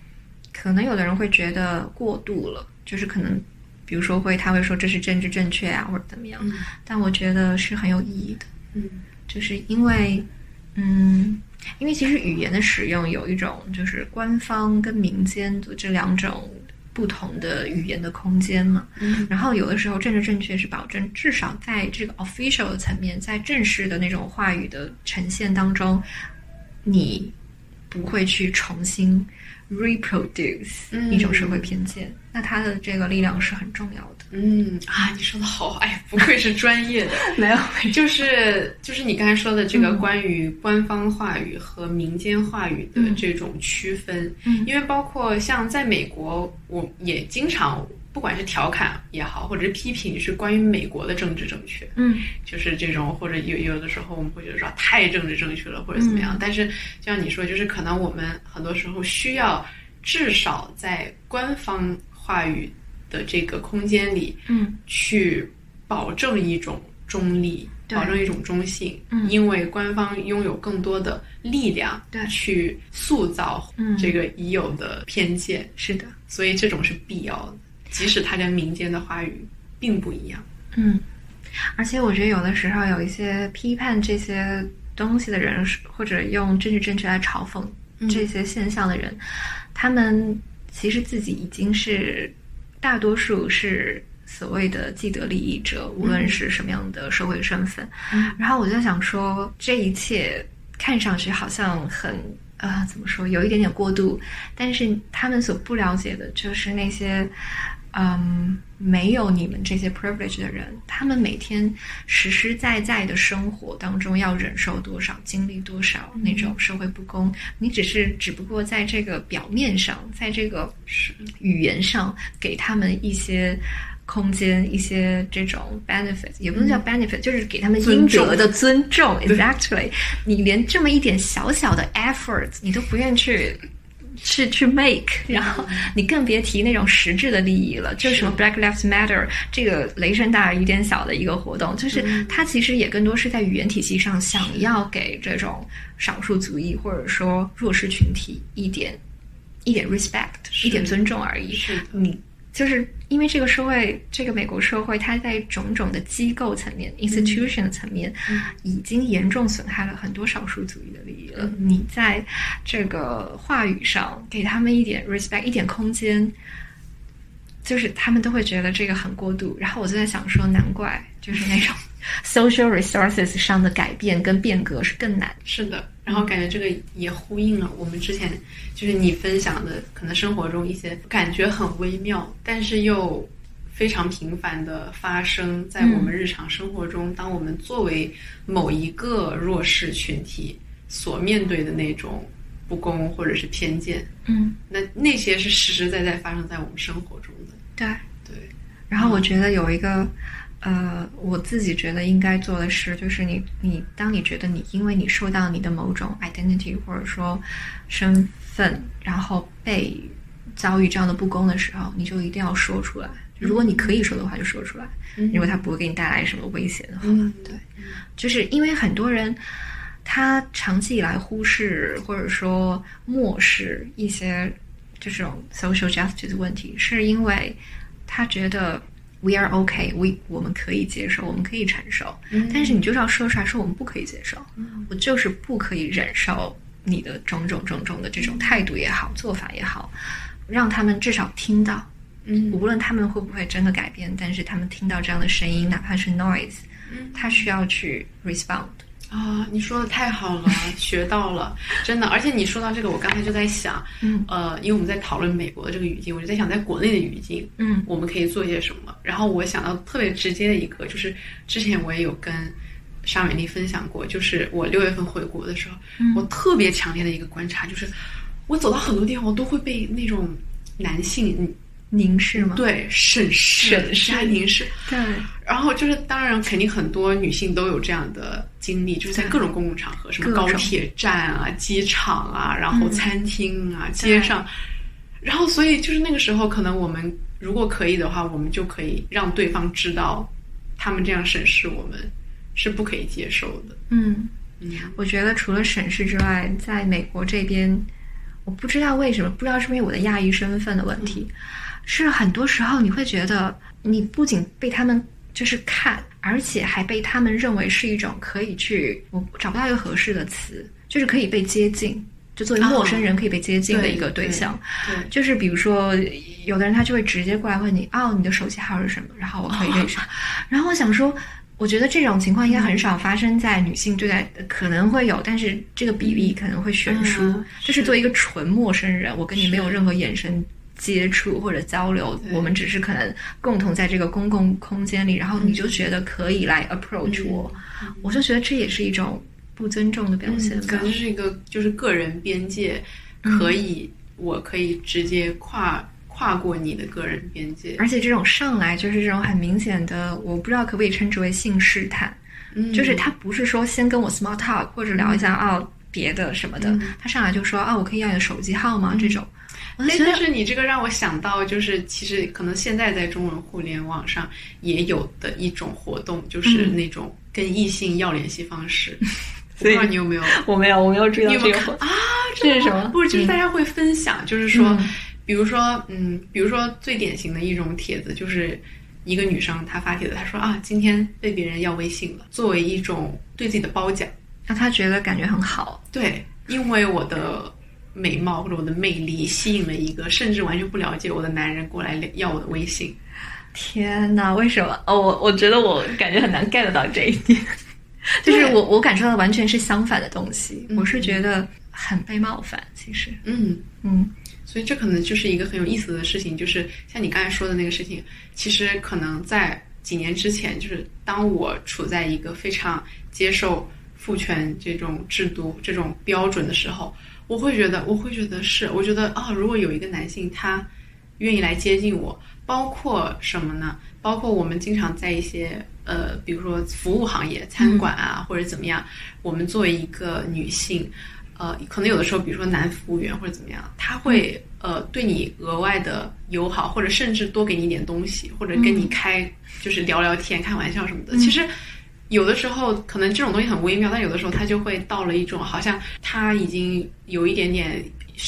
可能有的人会觉得过度了，就是可能。比如说会，他会说这是政治正确啊，或者怎么样？但我觉得是很有意义的。嗯，就是因为，嗯，因为其实语言的使用有一种就是官方跟民间的这两种不同的语言的空间嘛。嗯，然后有的时候政治正确是保证至少在这个 official 的层面，在正式的那种话语的呈现当中，你不会去重新。Reproduce 一种社会偏见，那它的这个力量是很重要的。嗯啊，你说的好，哎，不愧是专业的。*laughs* 没有，就是就是你刚才说的这个关于官方话语和民间话语的这种区分。嗯，因为包括像在美国，我也经常不管是调侃也好，或者是批评，是关于美国的政治正确。嗯，就是这种，或者有有的时候我们会觉得说太政治正确了，或者怎么样。但是就像你说，就是可能我们很多时候需要。至少在官方话语的这个空间里，嗯，去保证一种中立，保证一种中性，嗯，因为官方拥有更多的力量，对，去塑造这个已有的偏见，是的，所以这种是必要的，即使它跟民间的话语并不一样，嗯，而且我觉得有的时候有一些批判这些东西的人，或者用政治正确来嘲讽这些现象的人。他们其实自己已经是大多数是所谓的既得利益者，无论是什么样的社会身份。然后我就想说，这一切看上去好像很呃，怎么说，有一点点过度，但是他们所不了解的就是那些。嗯，没有你们这些 privilege 的人，他们每天实实在在的生活当中要忍受多少、经历多少那种社会不公，你只是只不过在这个表面上，在这个语言上给他们一些空间、一些这种 benefit，也不能叫 benefit，就是给他们应得的尊重。Exactly，你连这么一点小小的 effort 你都不愿去。是去 make，然后你更别提那种实质的利益了。就是什么 Black Lives Matter 这个雷声大雨点小的一个活动，就是它其实也更多是在语言体系上想要给这种少数族裔或者说弱势群体一点一点 respect，一点尊重而已。是你。就是因为这个社会，这个美国社会，它在种种的机构层面 （institution） 的层面，已经严重损害了很多少数族裔的利益了。你在这个话语上给他们一点 respect，一点空间，就是他们都会觉得这个很过度。然后我就在想说，难怪就是那种 *laughs* social resources 上的改变跟变革是更难。是的。然后感觉这个也呼应了我们之前就是你分享的，可能生活中一些感觉很微妙，但是又非常频繁的发生在我们日常生活中。当我们作为某一个弱势群体所面对的那种不公或者是偏见，嗯，那那些是实实在在发生在我们生活中的。对对。然后我觉得有一个。呃，我自己觉得应该做的事，就是你你，当你觉得你因为你受到你的某种 identity 或者说身份，然后被遭遇这样的不公的时候，你就一定要说出来。如果你可以说的话，就说出来。如果他不会给你带来什么危险的话，对，就是因为很多人他长期以来忽视或者说漠视一些这种 social justice 的问题，是因为他觉得。We are okay. We 我们可以接受，我们可以承受。但是你就是要说出来，说我们不可以接受。我就是不可以忍受你的种种种种的这种态度也好，做法也好，让他们至少听到。嗯，无论他们会不会真的改变，但是他们听到这样的声音，哪怕是 noise，他需要去 respond。啊，你说的太好了，学到了，真的。而且你说到这个，我刚才就在想，嗯，呃，因为我们在讨论美国的这个语境，我就在想，在国内的语境，嗯，我们可以做些什么。然后我想到特别直接的一个，就是之前我也有跟沙美丽分享过，就是我六月份回国的时候，我特别强烈的一个观察，就是我走到很多地方，我都会被那种男性凝视吗？对审视审视加凝视，对，然后就是当然肯定很多女性都有这样的经历，就是在各种公共场合，什么高铁站啊、机场啊，然后嗯餐厅啊、街上，然后所以就是那个时候，可能我们如果可以的话，我们就可以让对方知道，他们这样审视我们是不可以接受的。嗯。嗯我觉得除了审视之外，在美国这边，我不知道为什么，不知道是不是因为我的亚裔身份的问题，是很多时候你会觉得，你不仅被他们就是看，而且还被他们认为是一种可以去，我找不到一个合适的词，就是可以被接近，就作为陌生人可以被接近的一个对象。对，就是比如说，有的人他就会直接过来问你，哦，你的手机号是什么？然后我可以认识。然后我想说，我觉得这种情况应该很少发生在女性对待，可能会有，但是这个比例可能会悬殊。嗯就是作为一个纯陌生人，我跟你没有任何眼神。接触或者交流，我们只是可能共同在这个公共空间里，然后你就觉得可以来 approach 我，我就觉得这也是一种不尊重的表现吧。可能是一个就是个人边界，可以、我可以直接跨跨过你的个人边界，而且这种上来就是这种很明显的，我不知道可不可以称之为性试探，嗯。就是他不是说先跟我 small talk 或者聊一下哦别的什么的，他上来就说啊、我可以要你的手机号吗？这种，但是你这个让我想到，就是其实可能现在在中文互联网上也有的一种活动，就是嗯那种跟异性要联系方式。*laughs* 所以知道你有没有，我没有我没有注意你到这个啊？这是什么？不是，就是嗯大家会分享，就是说，嗯比如说，嗯，比如说最典型的一种帖子，就是一个女生她发帖子，她说啊，今天被别人要微信了，作为一种对自己的褒奖。让她觉得感觉很好，对，因为我的美貌或者我的魅力吸引了一个甚至完全不了解我的男人过来要我的微信。天哪，为什么？哦，我我觉得我感觉很难 get 到这一点，就是我我感受到完全是相反的东西，我是觉得很被冒犯，其实，嗯，嗯。所以这可能就是一个很有意思的事情，就是像你刚才说的那个事情，其实可能在几年之前，就是当我处在一个非常接受父权这种制度、这种标准的时候，我会觉得，我会觉得是，我觉得啊，如果有一个男性他愿意来接近我，包括什么呢？包括我们经常在一些呃，比如说服务行业、餐馆啊，或者怎么样，我们作为一个女性。呃，可能有的时候，比如说男服务员或者怎么样，他会呃对你额外的友好，或者甚至多给你一点东西，或者跟你开、就是聊聊天、开玩笑什么的。其实有的时候可能这种东西很微妙，但有的时候他就会到了一种好像他已经有一点点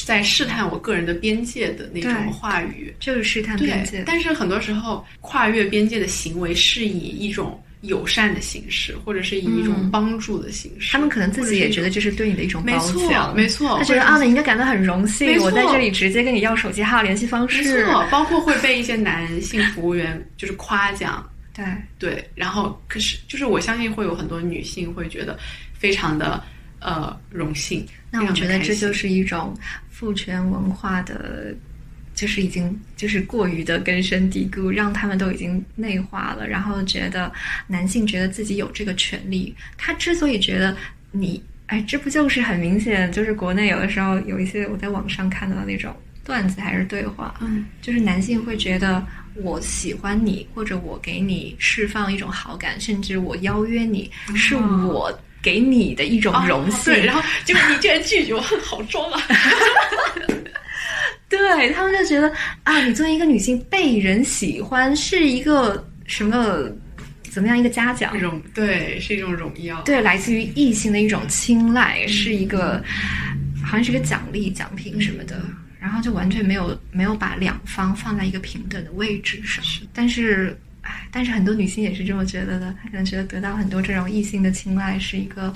在试探我个人的边界的那种话语。就是试探边界，，但是很多时候跨越边界的行为是以一种友善的形式，或者是以一种嗯帮助的形式。他们可能自己也觉得。这是对你的一种褒没错奖，没错他觉得啊，你应该感到很荣幸我在这里直接跟你要手机号、联系方式没式，错，包括会被一些男性服务员就是夸奖，对，对，然后可是就是我相信会有很多女性会觉得非常的呃荣幸。那我觉得这就是一种父权文化的，就是已经就是过于的根深蒂固，让他们都已经内化了，然后觉得男性觉得自己有这个权利。他之所以觉得你，哎，这不就是很明显，就是国内有的时候有一些我在网上看到的那种段子还是对话，嗯，就是男性会觉得我喜欢你，或者我给你释放一种好感，甚至我邀约你，是我给你的一种荣幸。哦对，然后结果你居然拒绝我，好装啊！*laughs* 对他们就觉得啊，你作为一个女性被人喜欢是一个什么怎么样一个嘉奖？荣对是一种荣耀。对，来自于异性的一种青睐，是一个好像是个奖励、奖品什么的。然后就完全没有没有把两方放在一个平等的位置上。但是，哎，但是很多女性也是这么觉得的，她可能觉得得到很多这种异性的青睐是一个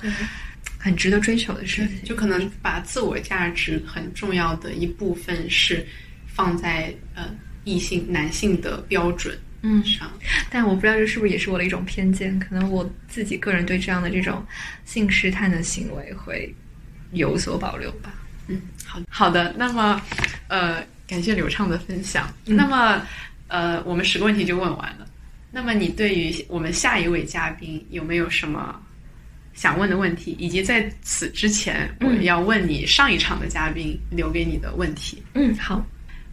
很值得追求的事情。就可能把自我价值很重要的一部分是放在呃异性男性的标准嗯，上。*laughs* 但我不知道这是不是也是我的一种偏见，可能我自己个人对这样的这种性试探的行为会有所保留吧。嗯，好好的。那么，呃，感谢刘畅的分享。嗯那么，呃，我们十个问题就问完了。那么，你对于我们下一位嘉宾有没有什么想问的问题？以及在此之前，我们要问你上一场的嘉宾留给你的问题。嗯，好，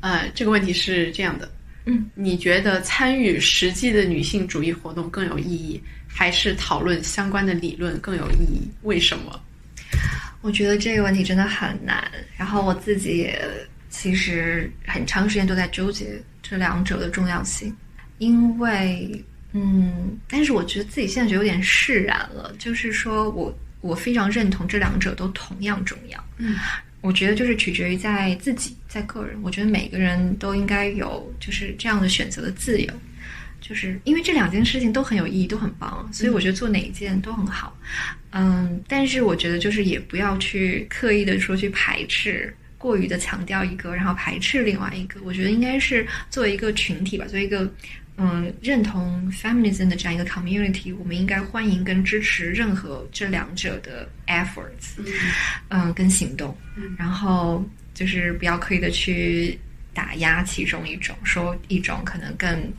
呃，这个问题是这样的，嗯，你觉得参与实际的女性主义活动更有意义，还是讨论相关的理论更有意义？为什么？我觉得这个问题真的很难，然后我自己也其实很长时间都在纠结这两者的重要性，因为嗯，但是我觉得自己现在就有点释然了，就是说我我非常认同这两者都同样重要，嗯，我觉得就是取决于在自己在个人，我觉得每个人都应该有就是这样的选择的自由。就是因为这两件事情都很有意义，都很棒，所以我觉得做哪一件都很好。嗯，但是我觉得就是也不要去刻意的说去排斥，过于的强调一个，然后排斥另外一个。我觉得应该是作为一个群体吧，作为一个嗯认同 feminism 的这样一个 community，我们应该欢迎跟支持任何这两者的 efforts，嗯，跟行动，然后就是不要刻意的去打压其中一种，说一种可能更。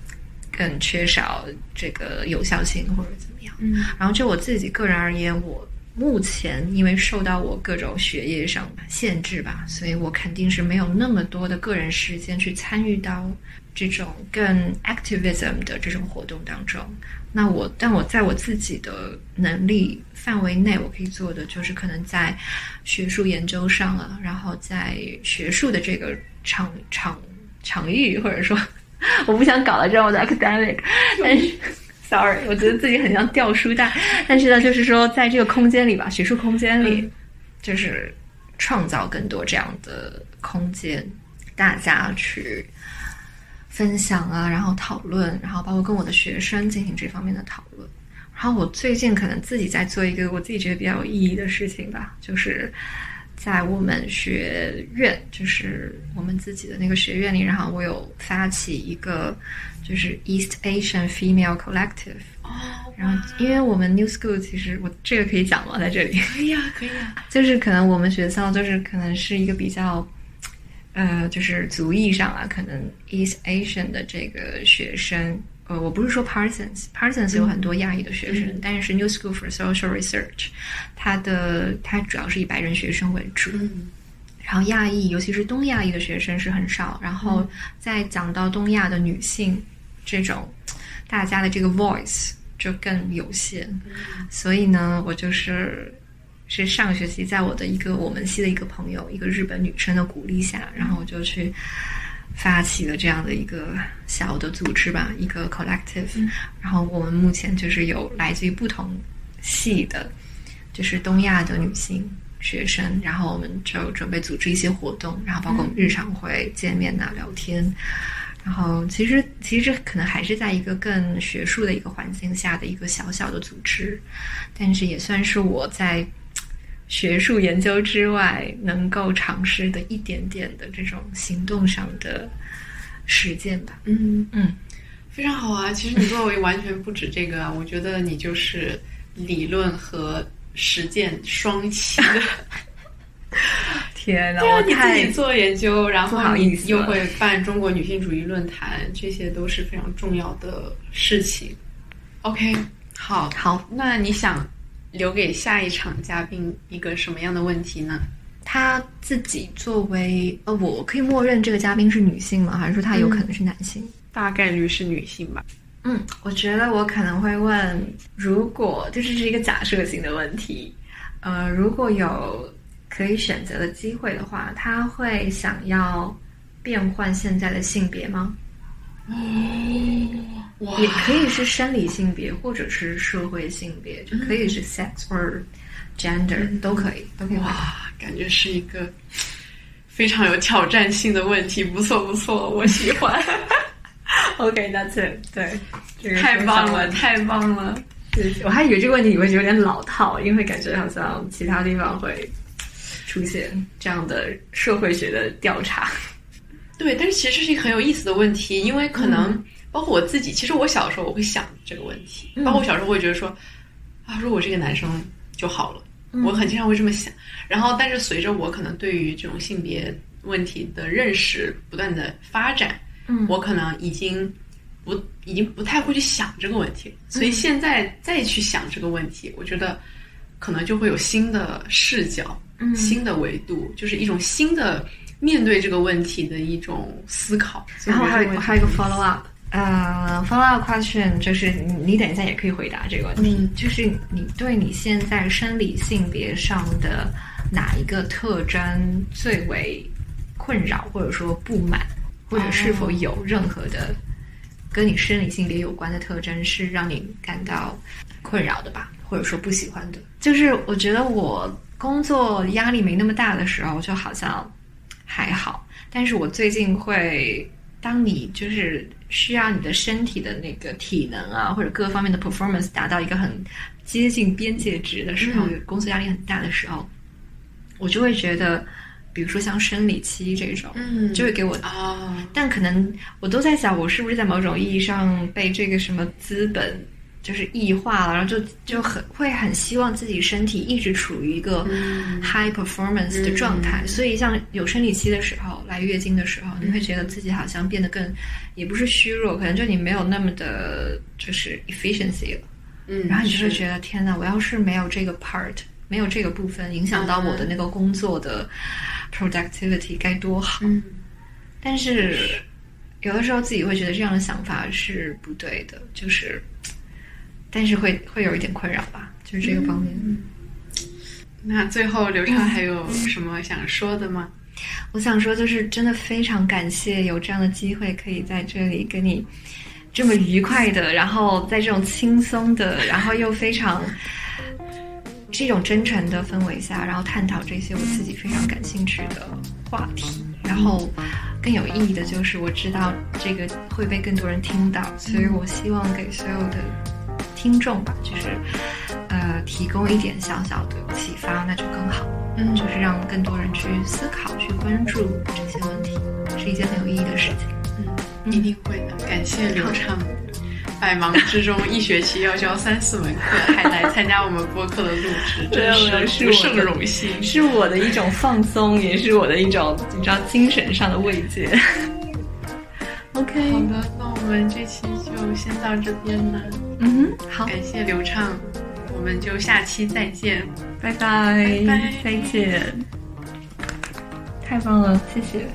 更缺少这个有效性或者怎么样，嗯，然后就我自己个人而言，我目前因为受到我各种学业上限制吧，所以我肯定是没有那么多的个人时间去参与到这种更 activism 的这种活动当中。那我，但我在我自己的能力范围内，我可以做的就是可能在学术研究上了，然后在学术的这个场场场域，或者说。*laughs* 我不想搞得这么的 academic，*laughs* 但是，sorry，我觉得自己很像掉书袋。但是呢，就是说，在这个空间里吧，学术空间里，就是创造更多这样的空间，大家去分享啊，然后讨论，然后包括跟我的学生进行这方面的讨论。然后我最近可能自己在做一个我自己觉得比较有意义的事情吧，就是。在我们学院，就是我们自己的那个学院里，然后我有发起一个，就是 East Asian Female Collective。哦。然后，因为我们 New School 其实我这个可以讲吗？在这里？可以啊，可以啊。*laughs* 就是可能我们学校就是可能是一个比较，呃，就是族裔上啊，可能 East Asian 的这个学生。呃，我不是说 Parsons，Parsons 有很多亚裔的学生，但是 New School for Social Research，它的它主要是以白人学生为主，然后亚裔，尤其是东亚裔的学生是很少。然后再讲到东亚的女性这种，大家的这个 voice 就更有限。所以呢，我就是是上个学期在我的一个我们系的一个朋友，一个日本女生的鼓励下，然后我就去。发起的这样的一个小的组织吧，一个 collective。然后我们目前就是有来自于不同系的，就是东亚的女性学生。然后我们就准备组织一些活动，然后包括我们日常会见面呐、聊天。然后其实其实可能还是在一个更学术的一个环境下的一个小小的组织，但是也算是我在。学术研究之外，能够尝试的一点点的这种行动上的实践吧。嗯嗯，非常好啊！其实你作为完全不止这个啊，*laughs* 我觉得你就是理论和实践双栖的。*laughs* 天哪！对啊，你自己做研究，然后你又会办中国女性主义论坛，这些都是非常重要的事情。OK，好，好，那你想？留给下一场嘉宾一个什么样的问题呢？他自己作为呃，我可以默认这个嘉宾是女性吗？还是说他有可能是男性？大概率是女性吧。嗯，我觉得我可能会问，如果就是是一个假设性的问题，呃，如果有可以选择的机会的话，他会想要变换现在的性别吗？哦，也可以是生理性别，或者是社会性别，就可以是 sex or gender 都可以，都可以。哇，感觉是一个非常有挑战性的问题，不错不错，我喜欢。*laughs* OK，that's it。对，太棒了，太棒了。对，我还以为这个问题你会有点老套，因为感觉好像其他地方会出现这样的社会学的调查。对，但是其实是一个很有意思的问题，因为可能包括我自己，其实我小时候我会想这个问题，包括我小时候会觉得说，啊，如果是个男生就好了，我很经常会这么想。然后，但是随着我可能对于这种性别问题的认识不断的发展，嗯，我可能已经不已经不太会去想这个问题了。所以现在再去想这个问题，我觉得可能就会有新的视角，嗯，新的维度，就是一种新的。面对这个问题的一种思考。然后还有还有一个 follow up，呃，follow up question 就是你你等一下也可以回答这个问题，嗯就是你对你现在生理性别上的哪一个特征最为困扰，或者说不满，或者是否有任何的跟你生理性别有关的特征是让你感到困扰的吧，或者说不喜欢的？就是我觉得我工作压力没那么大的时候，就好像还好，但是我最近会，当你就是需要你的身体的那个体能啊，或者各方面的 performance 达到一个很接近边界值的时候，嗯。工作压力很大的时候，我就会觉得，比如说像生理期这种，嗯。就会给我哦，但可能我都在想，我是不是在某种意义上被这个什么资本就是异化了，然后就就很会很希望自己身体一直处于一个嗯。high performance 的状态，所以像有生理期的时候，来月经的时候，你会觉得自己好像变得更，也不是虚弱，可能就你没有那么的就是 efficiency 了，嗯，然后你就会觉得天哪，我要是没有这个 part，没有这个部分影响到我的那个工作的 productivity 该多好。嗯。但是有的时候自己会觉得这样的想法是不对的，就是，但是会会有一点困扰吧，就是这个方面。那最后刘畅还有什么想说的吗？*laughs* 我想说，就是真的非常感谢有这样的机会，可以在这里跟你这么愉快的，*laughs* 然后在这种轻松的，然后又非常这种真诚的氛围下，然后探讨这些我自己非常感兴趣的话题。然后更有意义的就是，我知道这个会被更多人听到，所以我希望给所有的听众吧，就是呃提供一点小小的启发，那就更好。嗯就是让更多人去思考、去关注这些问题，是一件很有意义的事情。嗯，一定会的。感谢刘畅，百忙 *laughs* 之中一学期要教三四门课，还来参加我们播客的录制，*laughs* 真是不胜荣幸。是我的一种放松，也是我的一种你知道精神上的慰藉。OK，好的，那我们这期就先到这边了。嗯哼，好，感谢刘畅，我们就下期再见。拜拜，拜拜再见，太棒了，谢谢。